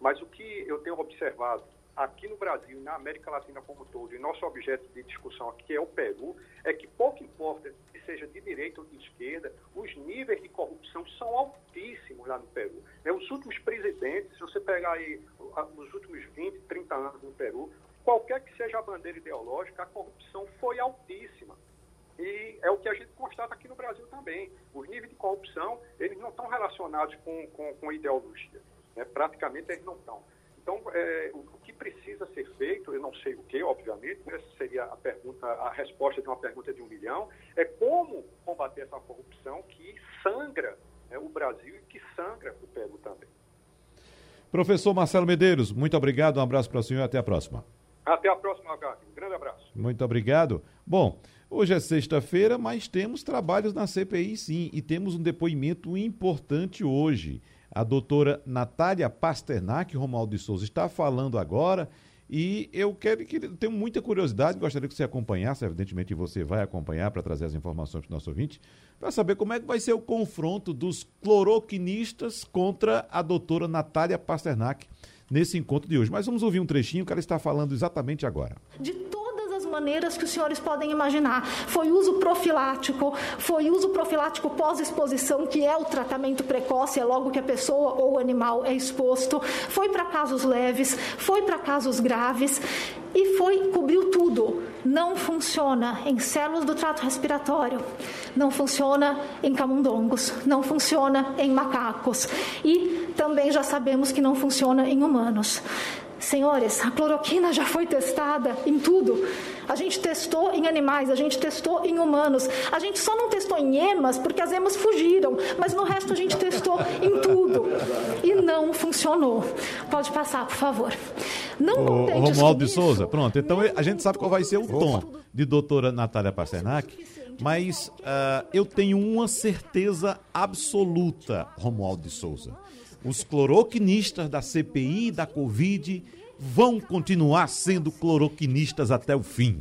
mas o que eu tenho observado aqui no Brasil na América Latina como todo, e nosso objeto de discussão aqui é o Peru, é que pouco importa se seja de direita ou de esquerda, os níveis de corrupção são altíssimos lá no Peru. É, os últimos presidentes, se você pegar aí os últimos 20, 30 anos no Peru, qualquer que seja a bandeira ideológica, a corrupção foi altíssima. E é o que a gente constata aqui no Brasil também. Os níveis de corrupção, eles não estão relacionados com, com, com ideologia. Né? Praticamente eles não estão. Então, é, o que precisa ser feito, eu não sei o que, obviamente, essa né, seria a pergunta, a resposta de uma pergunta de um milhão, é como combater essa corrupção que sangra né, o Brasil e que sangra o Peru também. Professor Marcelo Medeiros, muito obrigado, um abraço para o senhor e até a próxima. Até a próxima, Gabi. Um grande abraço. Muito obrigado. Bom, hoje é sexta-feira, mas temos trabalhos na CPI sim, e temos um depoimento importante hoje. A doutora Natália Pasternak, Romualdo de Souza, está falando agora. E eu quero que tenho muita curiosidade, gostaria que você acompanhasse, evidentemente você vai acompanhar para trazer as informações para o nosso ouvinte, para saber como é que vai ser o confronto dos cloroquinistas contra a doutora Natália Pasternak nesse encontro de hoje. Mas vamos ouvir um trechinho que ela está falando exatamente agora. De maneiras que os senhores podem imaginar. Foi uso profilático, foi uso profilático pós-exposição, que é o tratamento precoce, é logo que a pessoa ou o animal é exposto. Foi para casos leves, foi para casos graves e foi cobriu tudo. Não funciona em células do trato respiratório, não funciona em camundongos, não funciona em macacos e também já sabemos que não funciona em humanos. Senhores, a cloroquina já foi testada em tudo. A gente testou em animais, a gente testou em humanos. A gente só não testou em emas porque as emas fugiram, mas no resto a gente testou em tudo. E não funcionou. Pode passar, por favor. Não o Romualdo de Souza, pronto. Então a gente sabe qual vai ser o tom de doutora Natália Pasternak. Mas uh, eu tenho uma certeza absoluta, Romualdo de Souza os cloroquinistas da CPI e da Covid vão continuar sendo cloroquinistas até o fim.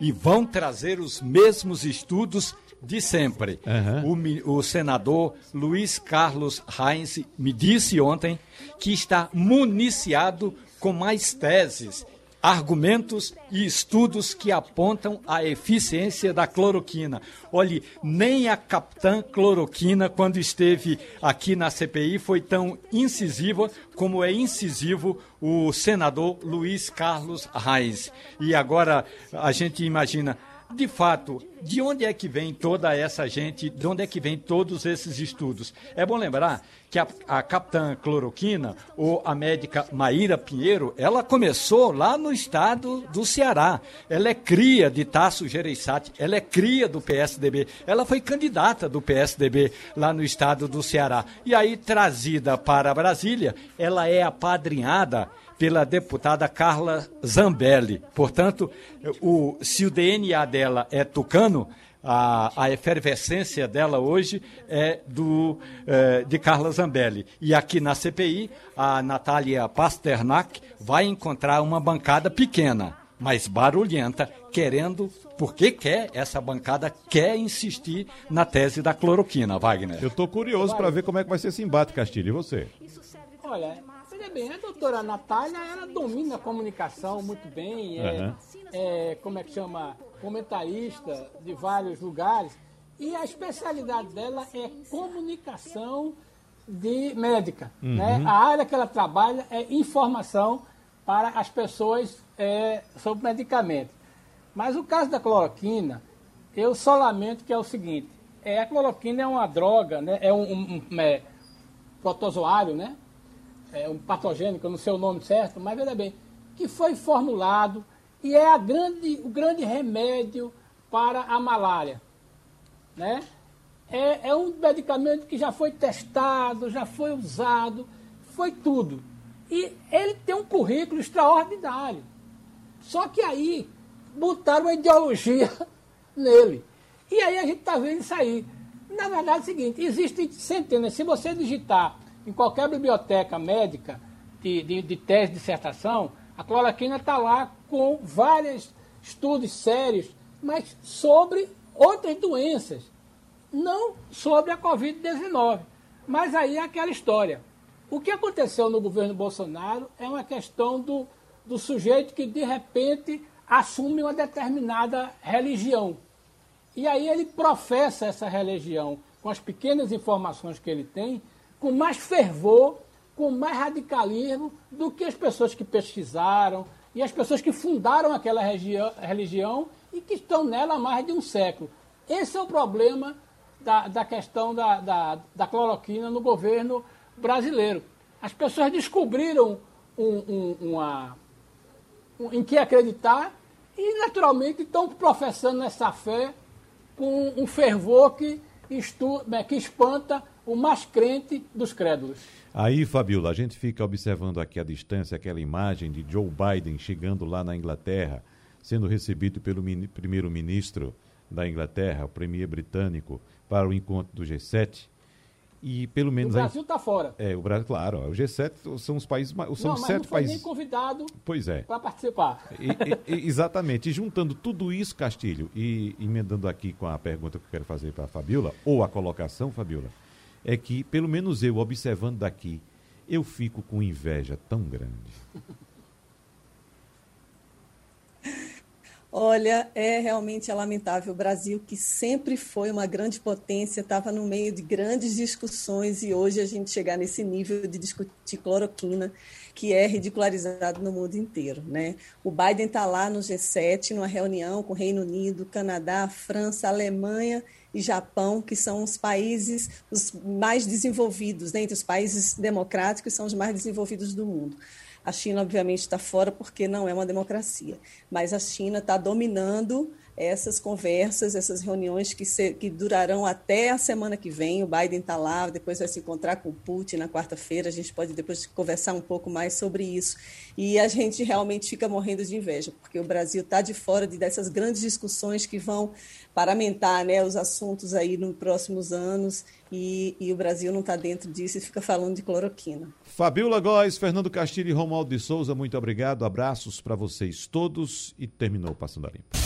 E vão trazer os mesmos estudos de sempre. Uhum. O, o, senador Luiz Carlos Reins me disse ontem que está municiado com mais teses argumentos e estudos que apontam a eficiência da cloroquina. Olhe, nem a capitã cloroquina, quando esteve aqui na CPI, foi tão incisiva como é incisivo o senador Luiz Carlos Reis. E agora a gente imagina de fato, de onde é que vem toda essa gente, de onde é que vem todos esses estudos? É bom lembrar que a, a capitã cloroquina, ou a médica Maíra Pinheiro, ela começou lá no estado do Ceará. Ela é cria de Tasso Gereissati, ela é cria do PSDB. Ela foi candidata do PSDB lá no estado do Ceará. E aí, trazida para Brasília, ela é apadrinhada pela deputada Carla Zambelli. Portanto, o, se o DNA dela é tucano, a, a efervescência dela hoje é do, é, de Carla Zambelli. E aqui na CPI, a Natália Pasternak vai encontrar uma bancada pequena, mas barulhenta, querendo, porque quer, essa bancada quer insistir na tese da cloroquina, Wagner. Eu estou curioso para ver como é que vai ser esse embate, Castilho, e você? Olha, Veja bem, a doutora Natália, ela domina a comunicação muito bem, é, uhum. é, como é que chama, comentarista de vários lugares, e a especialidade dela é comunicação de médica. Uhum. Né? A área que ela trabalha é informação para as pessoas é, sobre medicamentos. Mas o caso da cloroquina, Eu só lamento que é o seguinte, é, a cloroquina é uma droga, né? é um, um, um é, protozoário, né? É um patogênico, não sei o nome certo, mas veja bem, que foi formulado e é a grande, o grande remédio para a malária. Né? É, é um medicamento que já foi testado, já foi usado, foi tudo. E ele tem um currículo extraordinário. Só que aí botaram uma ideologia (laughs) nele. E aí a gente está vendo isso aí. Na verdade é o seguinte, existem centenas. Se você digitar em qualquer biblioteca médica de, de, de tese dissertação, a cloroquina está lá com vários estudos sérios, mas sobre outras doenças, não sobre a Covid-19. Mas aí é aquela história. O que aconteceu no governo Bolsonaro é uma questão do, do sujeito que, de repente, assume uma determinada religião. E aí ele professa essa religião com as pequenas informações que ele tem, com mais fervor, com mais radicalismo do que as pessoas que pesquisaram e as pessoas que fundaram aquela religião e que estão nela há mais de um século. Esse é o problema da, da questão da, da, da cloroquina no governo brasileiro. As pessoas descobriram um, um, uma, um, em que acreditar e, naturalmente, estão professando essa fé com um fervor que, estu, né, que espanta o mais crente dos crédulos. Aí, Fabiola, a gente fica observando aqui à distância aquela imagem de Joe Biden chegando lá na Inglaterra, sendo recebido pelo primeiro-ministro da Inglaterra, o premier britânico, para o encontro do G7. E pelo menos. O Brasil está fora. É, o Brasil, claro. O G7 são os países. São não, sete não foi países. nem convidado pois é. para participar. E, e, exatamente. E juntando tudo isso, Castilho, e emendando aqui com a pergunta que eu quero fazer para a Fabiola, ou a colocação, Fabiola, é que, pelo menos eu, observando daqui, eu fico com inveja tão grande. Olha, é realmente lamentável. O Brasil, que sempre foi uma grande potência, estava no meio de grandes discussões e hoje a gente chegar nesse nível de discutir cloroquina, que é ridicularizado no mundo inteiro. Né? O Biden está lá no G7, numa reunião com o Reino Unido, Canadá, França, Alemanha e Japão, que são os países os mais desenvolvidos, né? entre os países democráticos, são os mais desenvolvidos do mundo. A China, obviamente, está fora porque não é uma democracia, mas a China está dominando essas conversas, essas reuniões que, se, que durarão até a semana que vem. O Biden está lá, depois vai se encontrar com o Putin na quarta-feira. A gente pode depois conversar um pouco mais sobre isso. E a gente realmente fica morrendo de inveja, porque o Brasil está de fora de, dessas grandes discussões que vão paramentar né, os assuntos aí nos próximos anos e, e o Brasil não está dentro disso e fica falando de cloroquina. Fabiola Góes, Fernando Castilho e Romualdo de Souza, muito obrigado, abraços para vocês todos e terminou Passando a Limpo.